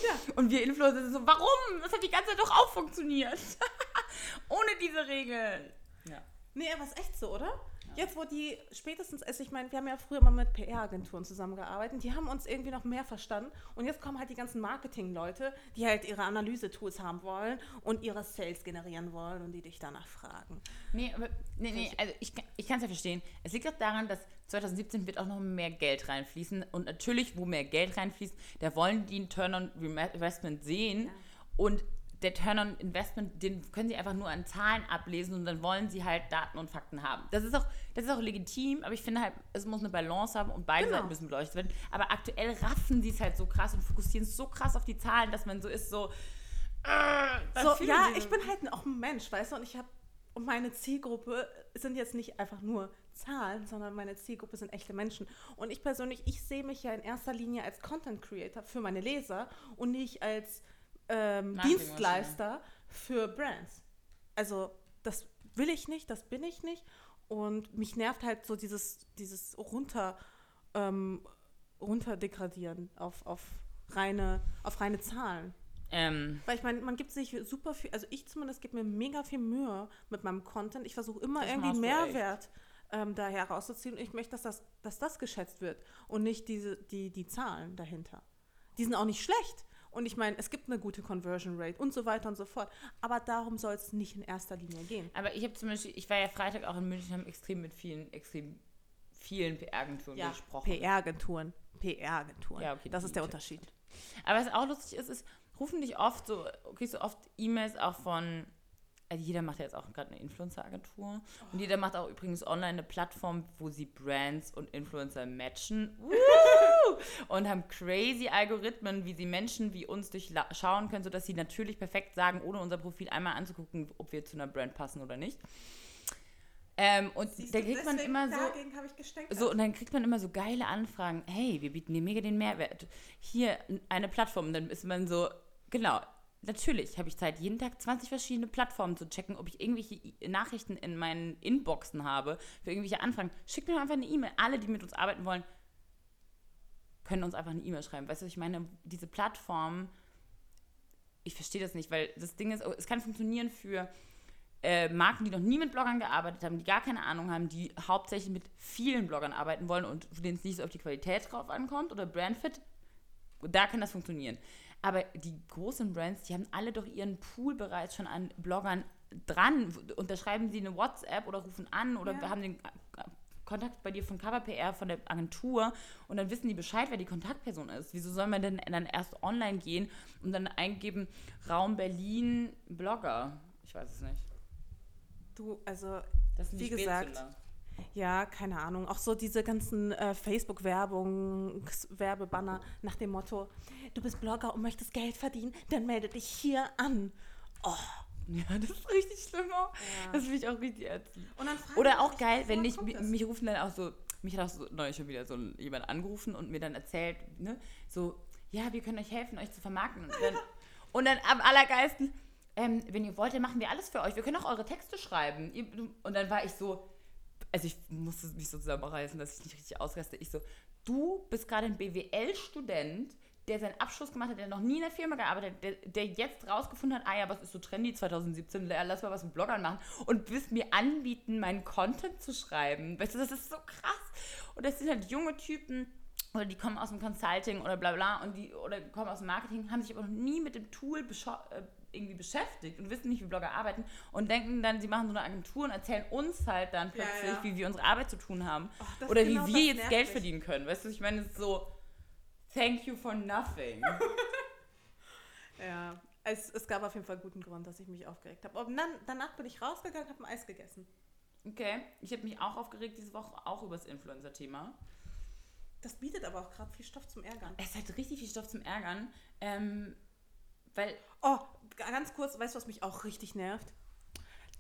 Ja. Und wir Influencer sind so, warum? Das hat die ganze Zeit doch auch funktioniert. Ohne diese Regeln. Ja. Nee, aber ist echt so, oder? Jetzt, wo die spätestens, also ich meine, wir haben ja früher mal mit PR-Agenturen zusammengearbeitet, die haben uns irgendwie noch mehr verstanden. Und jetzt kommen halt die ganzen Marketing-Leute, die halt ihre Analyse-Tools haben wollen und ihre Sales generieren wollen und die dich danach fragen. Nee, aber, nee, nee, also ich, kann- ich kann es ja verstehen. Es liegt auch daran, dass 2017 wird auch noch mehr Geld reinfließen. Und natürlich, wo mehr Geld reinfließt, da wollen die einen Turn on Investment sehen. Und der Turn on Investment, den können sie einfach nur an Zahlen ablesen und dann wollen sie halt Daten und Fakten haben. Das ist auch, das ist auch legitim, aber ich finde halt, es muss eine Balance haben und beide Genau. Seiten müssen beleuchtet werden. Aber aktuell raffen sie es halt so krass und fokussieren so krass auf die Zahlen, dass man so ist, so. äh, So, ja, ich bin halt auch ein Mensch, weißt du, und ich habe, und meine Zielgruppe sind jetzt nicht einfach nur Zahlen, sondern meine Zielgruppe sind echte Menschen. Und ich persönlich, ich sehe mich ja in erster Linie als Content Creator für meine Leser und nicht als ähm, Dienstleister für Brands. Also, das will ich nicht, das bin ich nicht. Und mich nervt halt so dieses, dieses runter, ähm, runterdegradieren auf, auf, reine, auf reine Zahlen. Ähm, Weil ich meine, man gibt sich super viel, also ich zumindest gebe mir mega viel Mühe mit meinem Content. Ich versuche immer Das irgendwie. Mehrwert ähm, da herauszuziehen. Und ich möchte, dass das, dass das geschätzt wird und nicht diese, die, die Zahlen dahinter. Die sind auch nicht schlecht. Und ich meine, es gibt eine gute Conversion Rate und so weiter und so fort. Aber darum soll es nicht in erster Linie gehen. Aber ich habe zum Beispiel, ich war ja Freitag auch in München, haben extrem mit vielen, extrem vielen PR-Agenturen gesprochen. PR-Agenturen. PR-Agenturen. Ja, okay, das ist der Unterschied. Aber was auch lustig ist, ist, rufen dich oft so, kriegst du oft E-Mails auch von, also jeder macht ja jetzt auch gerade eine Influencer-Agentur. Und jeder macht auch übrigens online eine Plattform, wo sie Brands und Influencer matchen. Woo! und haben crazy Algorithmen, wie sie Menschen wie uns durchschauen können, sodass sie natürlich perfekt sagen, ohne unser Profil einmal anzugucken, ob wir zu einer Brand passen oder nicht. Ähm, und da kriegt man immer so. So, und dann kriegt man immer so geile Anfragen. Hey, wir bieten dir mega den Mehrwert. Hier eine Plattform. Und dann ist man so, genau, natürlich habe ich Zeit, jeden Tag 20 verschiedene Plattformen zu checken, ob ich irgendwelche Nachrichten in meinen Inboxen habe für irgendwelche Anfragen. Schickt mir einfach eine E-Mail. Alle, die mit uns arbeiten wollen, können uns einfach eine E-Mail schreiben. Weißt du, ich meine, diese Plattform, ich verstehe das nicht, weil das Ding ist, es kann funktionieren für äh, Marken, die noch nie mit Bloggern gearbeitet haben, die gar keine Ahnung haben, die hauptsächlich mit vielen Bloggern arbeiten wollen und denen es nicht so auf die Qualität drauf ankommt oder Brandfit, da kann das funktionieren. Aber die großen Brands, die haben alle doch ihren Pool bereits schon an Bloggern dran. Unterschreiben sie eine WhatsApp oder rufen an oder Ja. haben den äh, Kontakt bei dir von Cover PR, von der Agentur und dann wissen die Bescheid, wer die Kontaktperson ist. Wieso soll man denn dann erst online gehen und dann eingeben, Raum Berlin, Blogger? Ich weiß es nicht. Du, also Das sind Wie gesagt. Ja, keine Ahnung. Auch so diese ganzen äh, Facebook-Werbung, Werbebanner nach dem Motto, du bist Blogger und möchtest Geld verdienen, dann melde dich hier an. Oh. Ja, das ist richtig schlimm. auch. Das finde ich auch richtig ätzend. Oder auch geil, wenn ich, mich, mich rufen dann auch so, mich hat auch so neulich schon wieder so jemand angerufen und mir dann erzählt, ne, so, ja, wir können euch helfen, euch zu vermarkten. Und dann, und dann am allergeilsten, ähm, wenn ihr wollt, dann machen wir alles für euch. Wir können auch eure Texte schreiben. Und dann war ich so, also ich musste mich so zusammenreißen, dass ich nicht richtig ausraste. Ich so, du bist gerade ein BWL-Student, der seinen Abschluss gemacht hat, der noch nie in der Firma gearbeitet hat, der, der jetzt rausgefunden hat, ah ja, was ist so trendy 2017, la- lass mal was mit Bloggern machen und willst mir anbieten, meinen Content zu schreiben. Weißt du, das ist so krass. Und das sind halt junge Typen, oder die kommen aus dem Consulting oder bla bla und die oder kommen aus dem Marketing, haben sich aber noch nie mit dem Tool bescha- äh, irgendwie beschäftigt und wissen nicht, wie Blogger arbeiten und denken dann, sie machen so eine Agentur und erzählen uns halt dann Ja, plötzlich, ja. wie wir unsere Arbeit zu tun haben. Das- oder genau wie wir jetzt Geld verdienen können. Weißt du, ich meine, es ist so, thank you for nothing. Ja, es, es gab auf jeden Fall guten Grund, dass ich mich aufgeregt habe. Und dann, danach bin ich rausgegangen, habe ein Eis gegessen. Okay, ich habe mich auch aufgeregt diese Woche, auch über das Influencer-Thema. Das bietet aber auch gerade viel Stoff zum Ärgern. Es hat richtig viel Stoff zum Ärgern. Ähm, weil. Oh, ganz kurz, weißt du, was mich auch richtig nervt?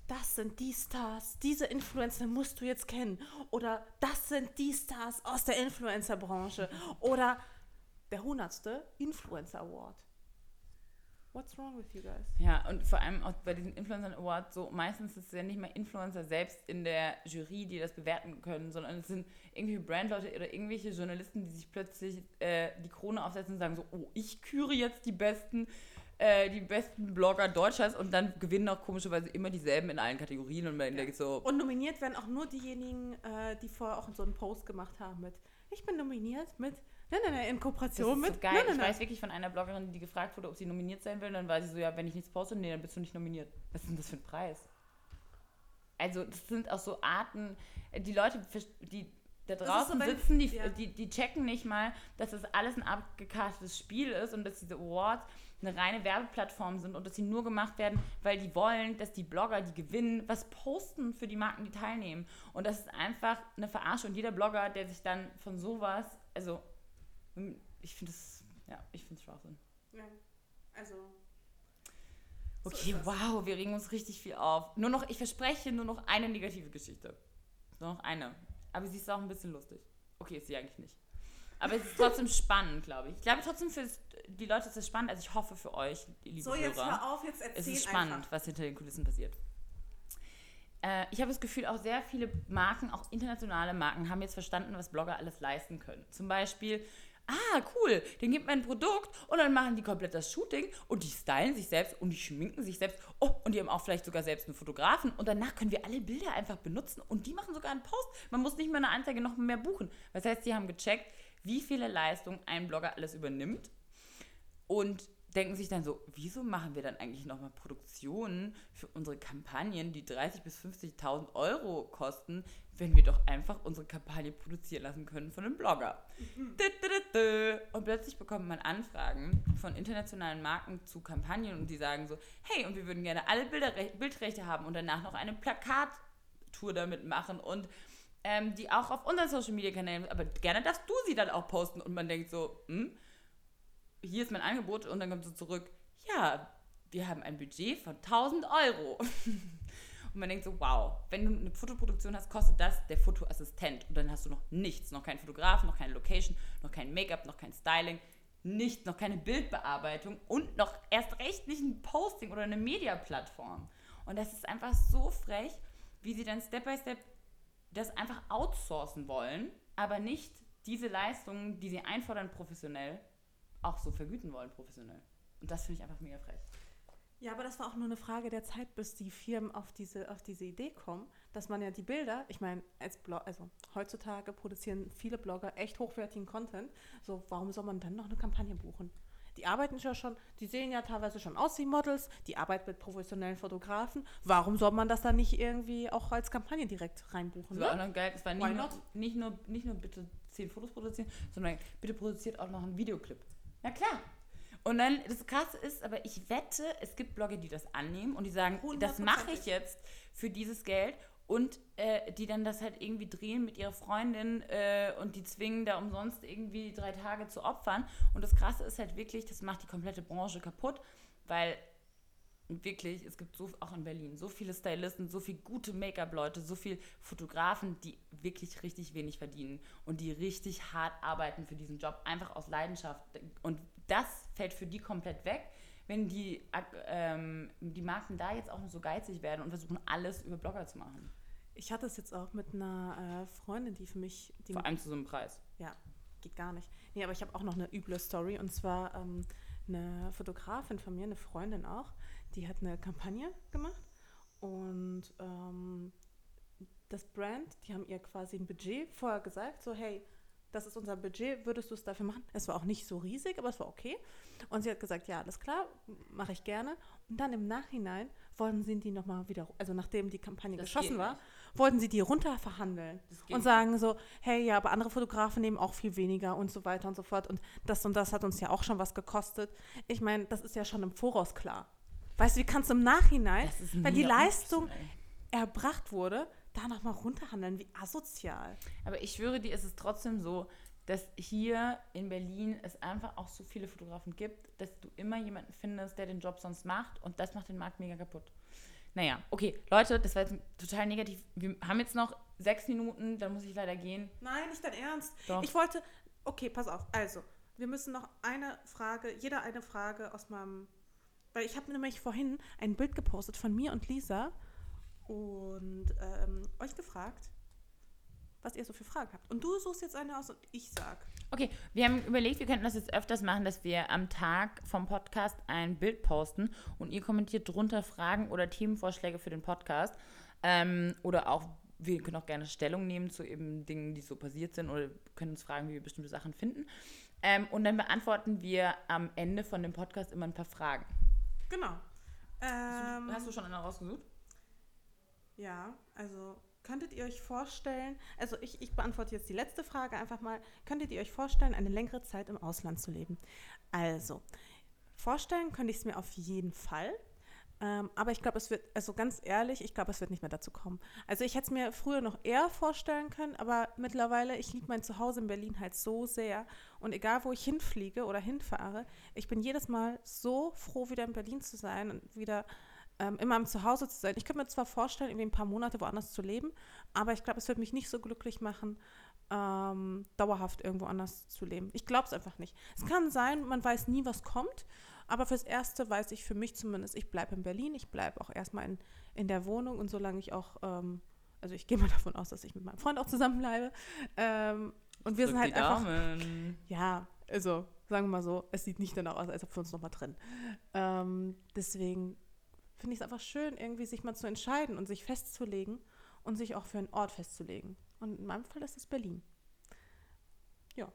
Das sind die Stars, diese Influencer musst du jetzt kennen. Oder das sind die Stars aus der Influencer-Branche. Oder der hundertste Influencer Award. What's wrong with you guys? Ja, und vor allem auch bei diesen Influencer Awards so, meistens ist es ja nicht mal Influencer selbst in der Jury, die das bewerten können, sondern es sind irgendwie Brandleute oder irgendwelche Journalisten, die sich plötzlich äh, die Krone aufsetzen und sagen so, oh, ich küre jetzt die besten äh, die besten Blogger Deutschlands und dann gewinnen auch komischerweise immer dieselben in allen Kategorien und man ja. denkt so. Und nominiert werden auch nur diejenigen, äh, die vorher auch so einen Post gemacht haben mit, ich bin nominiert mit Nein, nein, nein, in Kooperation das ist so geil. Nein, nein, ich nein. weiß wirklich von einer Bloggerin, die gefragt wurde, ob sie nominiert sein will. Und dann war sie so, ja, wenn ich nichts poste, nee, dann bist du nicht nominiert. Was ist denn das für ein Preis? Also, das sind auch so Arten, die Leute, die da draußen so, sitzen, die, ja. die, die checken nicht mal, dass das alles ein abgekartetes Spiel ist und dass diese Awards eine reine Werbeplattform sind und dass sie nur gemacht werden, weil die wollen, dass die Blogger, die gewinnen, was posten für die Marken, die teilnehmen. Und das ist einfach eine Verarsche. Und jeder Blogger, der sich dann von sowas, also ich finde es, ja, ich finde es Schwachsinn. Ja, also. Okay, so wow, wir regen uns richtig viel auf. Nur noch, ich verspreche nur noch eine negative Geschichte. Nur noch eine. Aber sie ist auch ein bisschen lustig. Okay, ist sie eigentlich nicht. Aber es ist trotzdem spannend, glaube ich. Ich glaube trotzdem für die Leute ist es spannend. Also ich hoffe für euch, liebe so, jetzt Hörer. hör auf, jetzt erzähl Es ist spannend, einfach. was hinter den Kulissen passiert. Äh, ich habe das Gefühl, auch sehr viele Marken, auch internationale Marken, haben jetzt verstanden, was Blogger alles leisten können. Zum Beispiel ah, cool, den gibt man ein Produkt und dann machen die komplett das Shooting und die stylen sich selbst und die schminken sich selbst. Oh, und die haben auch vielleicht sogar selbst einen Fotografen und danach können wir alle Bilder einfach benutzen und die machen sogar einen Post. Man muss nicht mehr eine Anzeige noch mehr buchen. Das heißt, die haben gecheckt, wie viele Leistungen ein Blogger alles übernimmt und denken sich dann so, wieso machen wir dann eigentlich nochmal Produktionen für unsere Kampagnen, die 30.000 bis 50.000 Euro kosten, wenn wir doch einfach unsere Kampagne produzieren lassen können von einem Blogger. Mhm. Und plötzlich bekommt man Anfragen von internationalen Marken zu Kampagnen und die sagen so, hey, und wir würden gerne alle Bilder, Bildrechte haben und danach noch eine Plakattour damit machen und ähm, die auch auf unseren Social Media Kanälen, aber gerne darfst du sie dann auch posten und man denkt so, hm, hier ist mein Angebot und dann kommt so zurück, ja, wir haben ein Budget von 1000 Euro. und man denkt so, wow, wenn du eine Fotoproduktion hast, kostet das der Fotoassistent. Und dann hast du noch nichts, noch keinen Fotografen, noch keine Location, noch kein Make-up, noch kein Styling, nicht, noch keine Bildbearbeitung und noch erst recht nicht ein Posting oder eine Media-Plattform. Und das ist einfach so frech, wie sie dann Step by Step das einfach outsourcen wollen, aber nicht diese Leistungen, die sie einfordern professionell, auch so vergüten wollen professionell. Und das finde ich einfach mega frech. Ja, aber das war auch nur eine Frage der Zeit, bis die Firmen auf diese, auf diese Idee kommen, dass man ja die Bilder, ich meine, als also heutzutage produzieren viele Blogger echt hochwertigen Content. So, warum soll man dann noch eine Kampagne buchen? Die arbeiten ja schon, die sehen ja teilweise schon aus wie Models, die arbeiten mit professionellen Fotografen. Warum soll man das dann nicht irgendwie auch als Kampagne direkt reinbuchen? Das war ne? auch noch geil. Es war nicht nur, nicht, nur, nicht nur bitte zehn Fotos produzieren, sondern bitte produziert auch noch einen Videoclip. Na klar. Und dann, das Krasse ist, aber ich wette, es gibt Blogger, die das annehmen und die sagen, das mache ich jetzt für dieses Geld und äh, die dann das halt irgendwie drehen mit ihrer Freundin äh, und die zwingen da umsonst irgendwie drei Tage zu opfern. Und das Krasse ist halt wirklich, das macht die komplette Branche kaputt, weil wirklich, es gibt so, auch in Berlin, so viele Stylisten, so viele gute Make-up-Leute, so viele Fotografen, die wirklich richtig wenig verdienen und die richtig hart arbeiten für diesen Job, einfach aus Leidenschaft. Und das fällt für die komplett weg, wenn die, ähm, die Marken da jetzt auch noch so geizig werden und versuchen, alles über Blogger zu machen. Ich hatte es jetzt auch mit einer äh, Freundin, die für mich... Die Vor allem zu so einem Preis. Ja, geht gar nicht. Nee, aber ich habe auch noch eine üble Story und zwar ähm, eine Fotografin von mir, eine Freundin auch, die hat eine Kampagne gemacht und ähm, das Brand, die haben ihr quasi ein Budget vorher gesagt, so hey, das ist unser Budget, würdest du es dafür machen? Es war auch nicht so riesig, aber es war okay. Und sie hat gesagt, ja, alles klar, mache ich gerne. Und dann im Nachhinein wollten sie die nochmal wieder, also nachdem die Kampagne das geschossen war, wollten sie die runterverhandeln und sagen so, hey, ja, aber andere Fotografen nehmen auch viel weniger und so weiter und so fort. Und das und das hat uns ja auch schon was gekostet. Ich meine, das ist ja schon im Voraus klar. Weißt du, wie kannst du im Nachhinein, wenn die Leistung erbracht wurde, da nochmal runterhandeln? Wie asozial. Aber ich schwöre dir, ist es trotzdem so, dass hier in Berlin es einfach auch so viele Fotografen gibt, dass du immer jemanden findest, der den Job sonst macht und das macht den Markt mega kaputt. Naja, okay, Leute, das war jetzt total negativ. Wir haben jetzt noch sechs Minuten, dann muss ich leider gehen. Nein, nicht dein Ernst. Doch. Ich wollte. Okay, pass auf. Also, wir müssen noch eine Frage, jeder eine Frage aus meinem. Weil ich habe nämlich vorhin ein Bild gepostet von mir und Lisa und ähm, euch gefragt, was ihr so für Fragen habt. Und du suchst jetzt eine aus und ich sag. Okay, wir haben überlegt, wir könnten das jetzt öfters machen, dass wir am Tag vom Podcast ein Bild posten und ihr kommentiert drunter Fragen oder Themenvorschläge für den Podcast. Ähm, oder auch, wir können auch gerne Stellung nehmen zu eben Dingen, die so passiert sind oder können uns fragen, wie wir bestimmte Sachen finden. Ähm, und dann beantworten wir am Ende von dem Podcast immer ein paar Fragen. Genau. Ähm, Hast du schon eine rausgesucht? Ja, also könntet ihr euch vorstellen, also ich, ich beantworte jetzt die letzte Frage einfach mal, könntet ihr euch vorstellen, eine längere Zeit im Ausland zu leben? Also, vorstellen könnte ich es mir auf jeden Fall. Ähm, aber ich glaube, es wird, also ganz ehrlich, ich glaube, es wird nicht mehr dazu kommen. Also ich hätte es mir früher noch eher vorstellen können, aber mittlerweile, ich liebe mein Zuhause in Berlin halt so sehr. Und egal, wo ich hinfliege oder hinfahre, ich bin jedes Mal so froh, wieder in Berlin zu sein und wieder ähm, in meinem Zuhause zu sein. Ich könnte mir zwar vorstellen, irgendwie ein paar Monate woanders zu leben, aber ich glaube, es wird mich nicht so glücklich machen, ähm, dauerhaft irgendwo anders zu leben. Ich glaube es einfach nicht. Es kann sein, man weiß nie, was kommt, aber fürs Erste weiß ich für mich zumindest, ich bleibe in Berlin, ich bleibe auch erstmal in, in der Wohnung und solange ich auch, ähm, also ich gehe mal davon aus, dass ich mit meinem Freund auch zusammenbleibe. Ähm, und wir Drück sind halt einfach, Daumen. ja, also sagen wir mal so, es sieht nicht danach aus, als ob wir uns nochmal trennen. Ähm, deswegen finde ich es einfach schön, irgendwie sich mal zu entscheiden und sich festzulegen und sich auch für einen Ort festzulegen. Und in meinem Fall ist es Berlin. Ja.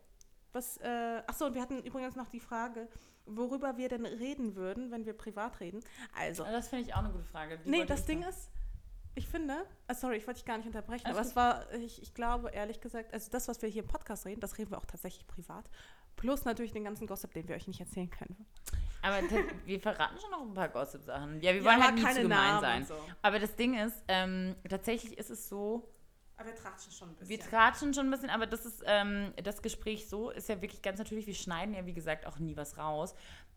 Was, äh, achso, und wir hatten übrigens noch die Frage, worüber wir denn reden würden, wenn wir privat reden. Also, Das finde ich auch eine gute Frage. Die nee, das Ding noch- ist, ich finde, ah, sorry, ich wollte dich gar nicht unterbrechen, Alles aber gut. es war, ich, ich glaube, ehrlich gesagt, also das, was wir hier im Podcast reden, das reden wir auch tatsächlich privat. Plus natürlich den ganzen Gossip, den wir euch nicht erzählen können. Aber wir verraten schon noch ein paar Gossip-Sachen. Ja, wir Ja, wollen halt nicht zu gemein Namen sein. so. Aber das Ding ist, ähm, tatsächlich ist es so, Aber wir tratschen schon ein bisschen. wir tratschen schon ein bisschen, aber das ist, ähm, das Gespräch so ist ja wirklich ganz natürlich, wir schneiden ja, wie gesagt, auch nie was raus.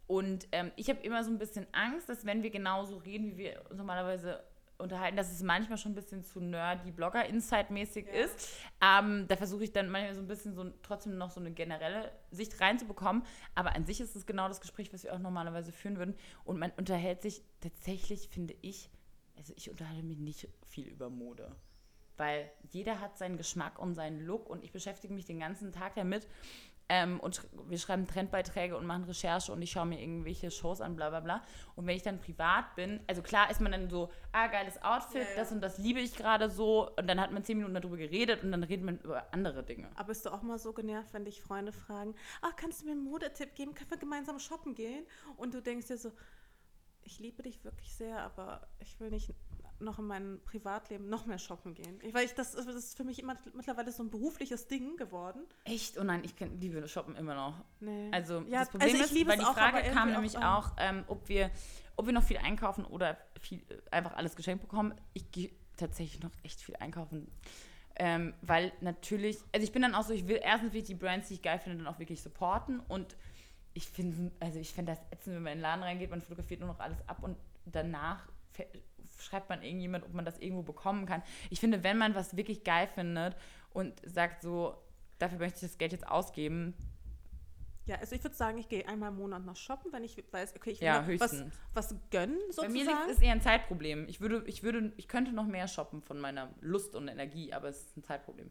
Und ähm, ich habe immer so ein bisschen Angst, dass wenn wir genauso reden, wie wir normalerweise unterhalten, dass es manchmal schon ein bisschen zu nerdy Blogger-Insight-mäßig Ja. ist. Ähm, da versuche ich dann manchmal so ein bisschen so trotzdem noch so eine generelle Sicht reinzubekommen. Aber an sich ist es genau das Gespräch, was wir auch normalerweise führen würden. Und man unterhält sich tatsächlich, finde ich, also ich unterhalte mich nicht viel über Mode. Weil jeder hat seinen Geschmack und seinen Look und ich beschäftige mich den ganzen Tag damit. Ähm, und wir schreiben Trendbeiträge und machen Recherche und ich schaue mir irgendwelche Shows an, bla bla bla. Und wenn ich dann privat bin, also klar ist man dann so, ah, geiles Outfit, Ja, ja. das und das liebe ich gerade so. Und dann hat man zehn Minuten darüber geredet und dann redet man über andere Dinge. Aber bist du auch mal so genervt, wenn dich Freunde fragen, ach, kannst du mir einen Modetipp geben? Können wir gemeinsam shoppen gehen? Und du denkst dir so, ich liebe dich wirklich sehr, aber ich will nicht noch in meinem Privatleben noch mehr shoppen gehen. Ich, weil ich, das, das ist für mich immer, mittlerweile so ein berufliches Ding geworden. Echt? Oh nein, ich kann, liebe Shoppen immer noch. Nee. Also Ja, das Problem also ich ist, weil die auch, Frage kam nämlich auch, auch, ähm, ob, wir, ob wir noch viel einkaufen oder viel, äh, einfach alles geschenkt bekommen. Ich gehe tatsächlich noch echt viel einkaufen. Ähm, weil natürlich, also ich bin dann auch so, ich will erstens will ich die Brands, die ich geil finde, dann auch wirklich supporten und ich finde, also ich finde das ätzend, wenn man in den Laden reingeht, man fotografiert nur noch alles ab und danach schreibt man irgendjemand, ob man das irgendwo bekommen kann. Ich finde, wenn man was wirklich geil findet und sagt so, dafür möchte ich das Geld jetzt ausgeben, Ja, also ich würde sagen, ich gehe einmal im Monat noch shoppen, wenn ich weiß, okay, ich will Ja, was, was gönnen Bei sozusagen. mir liegt es eher ein Zeitproblem. Ich würde, ich würde, ich könnte noch mehr shoppen von meiner Lust und Energie, aber es ist ein Zeitproblem.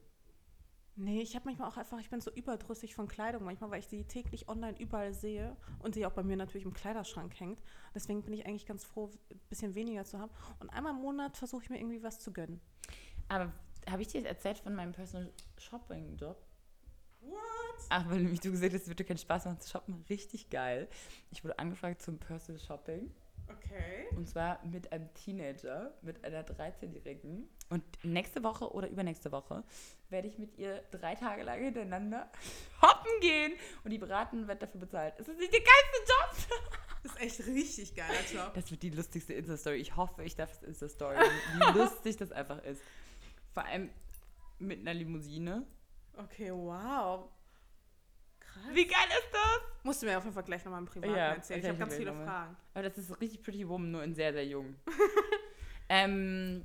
Nee, ich habe manchmal auch einfach, ich bin so überdrüssig von Kleidung manchmal, weil ich die täglich online überall sehe und sie auch bei mir natürlich im Kleiderschrank hängt. Deswegen bin ich eigentlich ganz froh, ein bisschen weniger zu haben. Und einmal im Monat versuche ich mir irgendwie was zu gönnen. Aber habe ich dir jetzt erzählt von meinem Personal Shopping Job? What? Ach, weil nämlich du gesagt hast, es würde keinen Spaß machen zu shoppen. Richtig geil. Ich wurde angefragt zum Personal Shopping. Okay. Und zwar mit einem Teenager, mit einer 13-Jährigen. Und nächste Woche oder übernächste Woche werde ich mit ihr drei Tage lang hintereinander hoppen gehen. Und die beraten wird dafür bezahlt. Ist das nicht der geilste Job? Das ist echt richtig geiler Job. Das wird die lustigste Insta-Story. Ich hoffe, ich darf es Insta-Story, wie lustig das einfach ist. Vor allem mit einer Limousine. Okay, wow. Wie geil ist das? Musst du mir auf jeden Fall gleich nochmal im Privaten Ja, erzählen. Ich habe ganz viele nochmal. Fragen. Aber das ist richtig Pretty Woman, nur in sehr, sehr jung. ähm,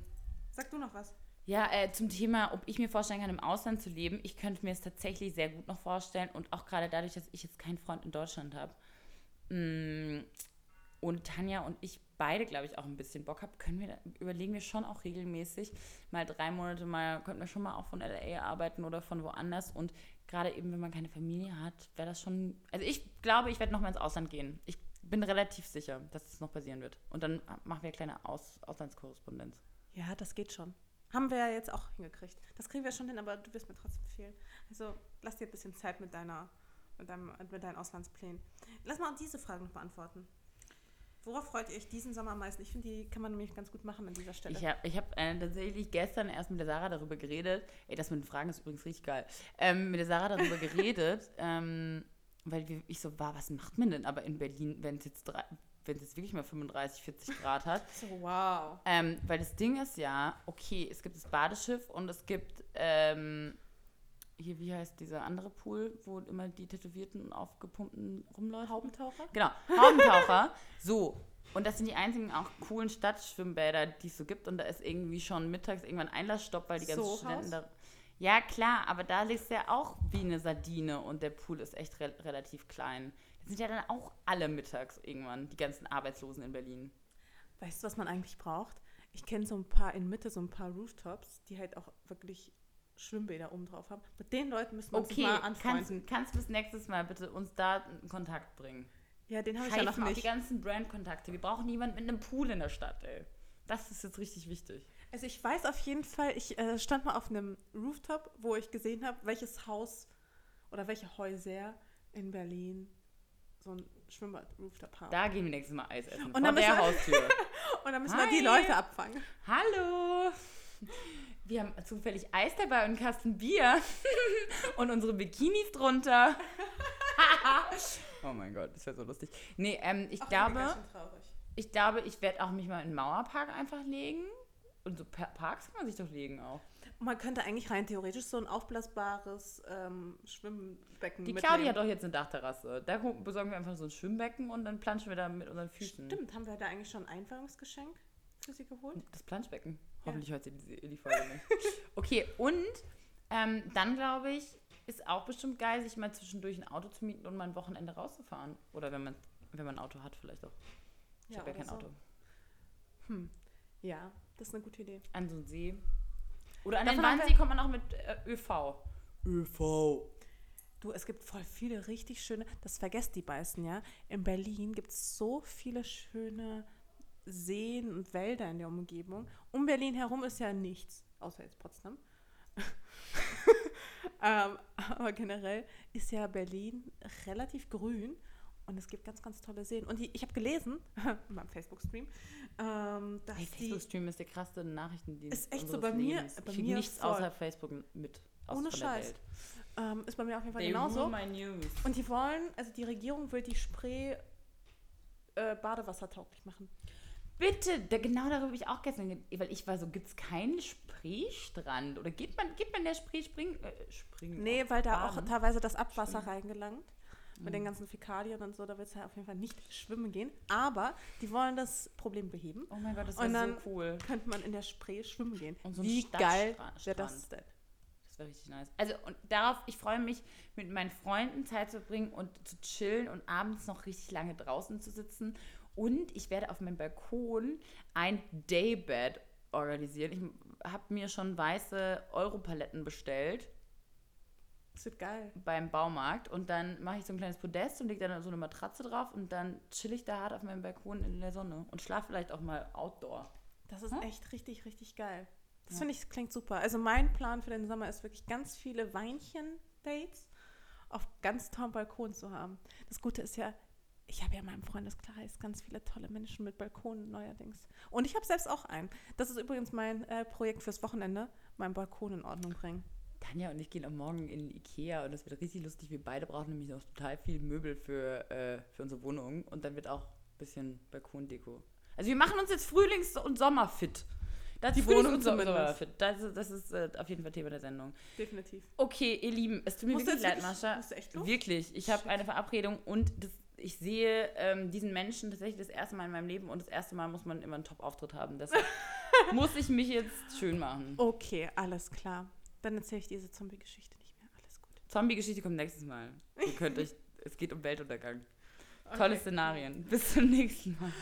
Sag du noch was? ja, äh, zum Thema, ob ich mir vorstellen kann, im Ausland zu leben. Ich könnte mir es tatsächlich sehr gut noch vorstellen und auch gerade dadurch, dass ich jetzt keinen Freund in Deutschland habe. Mm, Und Tanja und ich beide, glaube ich, auch ein bisschen Bock haben, können wir, überlegen wir schon auch regelmäßig, mal drei Monate mal, könnten wir schon mal auch von LA arbeiten oder von woanders. Und gerade eben, wenn man keine Familie hat, wäre das schon. Also ich glaube, ich werde noch mal ins Ausland gehen. Ich bin relativ sicher, dass es noch passieren wird. Und dann machen wir eine kleine Aus Auslandskorrespondenz. Ja, das geht schon. Haben wir ja jetzt auch hingekriegt. Das kriegen wir schon hin, aber du wirst mir trotzdem fehlen. Also lass dir ein bisschen Zeit mit deiner, mit, deinem, mit deinen Auslandsplänen. Lass mal diese Frage noch beantworten. Worauf freut ihr euch diesen Sommer am meisten? Ich finde, die kann man nämlich ganz gut machen an dieser Stelle. Ich habe ich hab, äh, tatsächlich gestern erst mit der Sarah darüber geredet. Ey, das mit den Fragen ist übrigens richtig geil. Ähm, mit der Sarah darüber geredet, ähm, weil ich so war, was macht man denn aber in Berlin, wenn es jetzt, drei- wenn es jetzt wirklich mal 35, 40 Grad hat? so, wow. Ähm, weil das Ding ist ja, okay, es gibt das Badeschiff und es gibt, ähm, hier, wie heißt dieser andere Pool, wo immer die Tätowierten und Aufgepumpten rumläufen? Haubentaucher? Genau, Haubentaucher. so. Und das sind die einzigen auch coolen Stadtschwimmbäder, die es so gibt. Und da ist irgendwie schon mittags irgendwann Einlassstopp, weil die ganzen Sohaus? Studenten da. Ja, klar, aber da liegst du ja auch wie eine Sardine und der Pool ist echt re relativ klein. Das sind ja dann auch alle mittags irgendwann, die ganzen Arbeitslosen in Berlin. Weißt du, was man eigentlich braucht? Ich kenne so ein paar in Mitte, so ein paar Rooftops, die halt auch wirklich Schwimmbäder oben drauf haben. Mit den Leuten müssen wir uns Okay, mal kannst, anfreunden. kannst du bis nächstes Mal bitte uns da in Kontakt bringen? Ja, den habe ich ja noch mal auf die nicht. ganzen Brandkontakte. Wir brauchen jemanden mit einem Pool in der Stadt, ey. Das ist jetzt richtig wichtig. Also ich weiß auf jeden Fall, ich äh, stand mal auf einem Rooftop, wo ich gesehen habe, welches Haus oder welche Häuser in Berlin so ein Schwimmbad-Rooftop haben. Da gehen wir nächstes Mal Eis essen. Und vor dann der müssen wir- Haustür. Und dann müssen wir Hi. die Leute abfangen. Hallo! Wir haben zufällig Eis dabei und einen Kasten Bier. und unsere Bikinis drunter. oh mein Gott, das wäre so lustig. Nee, ähm, ich Ach, glaube, ich glaube, ich werde auch mich mal in den Mauerpark einfach legen. Und so Pa- Parks kann man sich doch legen auch. Man könnte eigentlich rein theoretisch so ein aufblasbares ähm, Schwimmbecken Die mitnehmen. Claudia hat doch jetzt eine Dachterrasse. Da besorgen wir einfach so ein Schwimmbecken und dann planschen wir da mit unseren Füßen. Stimmt, haben wir da eigentlich schon ein Einweihungsgeschenk für sie geholt? Das Planschbecken. Ja. Hoffentlich hört sie die, die Folge nicht. Okay, und ähm, dann glaube ich, ist auch bestimmt geil, sich mal zwischendurch ein Auto zu mieten und mal ein Wochenende rauszufahren. Oder wenn man, wenn man ein Auto hat, vielleicht auch. Ich habe ja kein so. Auto. Hm. Ja, das ist eine gute Idee. An so einen See. Oder an Davon den Wannsee kommt man auch mit äh, ÖV. ÖV. Du, es gibt voll viele richtig schöne, das vergesst die meisten, ja. In Berlin gibt es so viele schöne Seen und Wälder in der Umgebung. Um Berlin herum ist ja nichts, außer jetzt Potsdam. ähm, aber generell ist ja Berlin relativ grün und es gibt ganz, ganz tolle Seen. Und die, ich habe gelesen, in meinem Facebook-Stream, ähm, dass Hey, Facebook-Stream ist der krasseste Nachrichtendienst. Ist echt so bei mir- Lebens. bei ich mir nichts voll. außer Facebook mit. Aus Ohne Scheiß. Ähm, ist bei mir auf jeden Fall They genauso. Und die wollen, also die Regierung will die Spree äh, badewassertauglich machen. Bitte, da, genau darüber habe ich auch gestern, ge- weil ich war so, gibt es keinen Spreestrand? Oder geht man, geht man der Spree springen? Äh, springen Nee, auch weil da auch baden? teilweise das Abwasser reingelangt. Mit Mhm. den ganzen Fäkalien und so, da wird es ja auf jeden Fall nicht schwimmen gehen. Aber die wollen das Problem beheben. Oh mein Gott, das Und wäre dann so cool. Könnte man in der Spree schwimmen gehen. Und so Wie geil wäre das denn? Das wäre richtig nice. Also und darauf, ich freue mich, mit meinen Freunden Zeit zu verbringen und zu chillen und abends noch richtig lange draußen zu sitzen. Und ich werde auf meinem Balkon ein Daybed organisieren. Ich habe mir schon weiße Europaletten bestellt Das wird geil. beim Baumarkt und dann mache ich so ein kleines Podest und lege dann so eine Matratze drauf und dann chill ich da hart auf meinem Balkon in der Sonne und schlafe vielleicht auch mal outdoor. Das ist Hm? echt richtig, richtig geil. Das Ja. finde ich, klingt super. Also mein Plan für den Sommer ist wirklich ganz viele Weinchen-Dates auf ganz tollen Balkon zu haben. Das Gute ist ja, ich habe ja in meinem Freundeskreis ganz viele tolle Menschen mit Balkonen neuerdings. Und ich habe selbst auch einen. Das ist übrigens mein äh, Projekt fürs Wochenende, meinen Balkon in Ordnung bringen. Tanja und ich gehen am Morgen in Ikea und das wird richtig lustig. Wir beide brauchen nämlich noch total viel Möbel für, äh, für unsere Wohnung und dann wird auch ein bisschen Balkondeko. Also wir machen uns jetzt Frühlings- und Sommerfit. Das Die Wohnung uns so- so zumindest. fit. Das ist, das ist äh, auf jeden Fall Thema der Sendung. Definitiv. Okay, ihr Lieben, es tut mir Musst wirklich leid, Mascha. musst du echt los? Wirklich. Ich habe eine Verabredung und das, ich sehe ähm, diesen Menschen tatsächlich das erste Mal in meinem Leben und das erste Mal muss man immer einen Top-Auftritt haben. Deshalb muss ich mich jetzt schön machen. Okay, alles klar. Dann erzähle ich diese Zombie-Geschichte nicht mehr. Alles gut. Zombie-Geschichte kommt nächstes Mal. Ihr könnt euch, es geht um Weltuntergang. Okay. Tolle Szenarien. Bis zum nächsten Mal.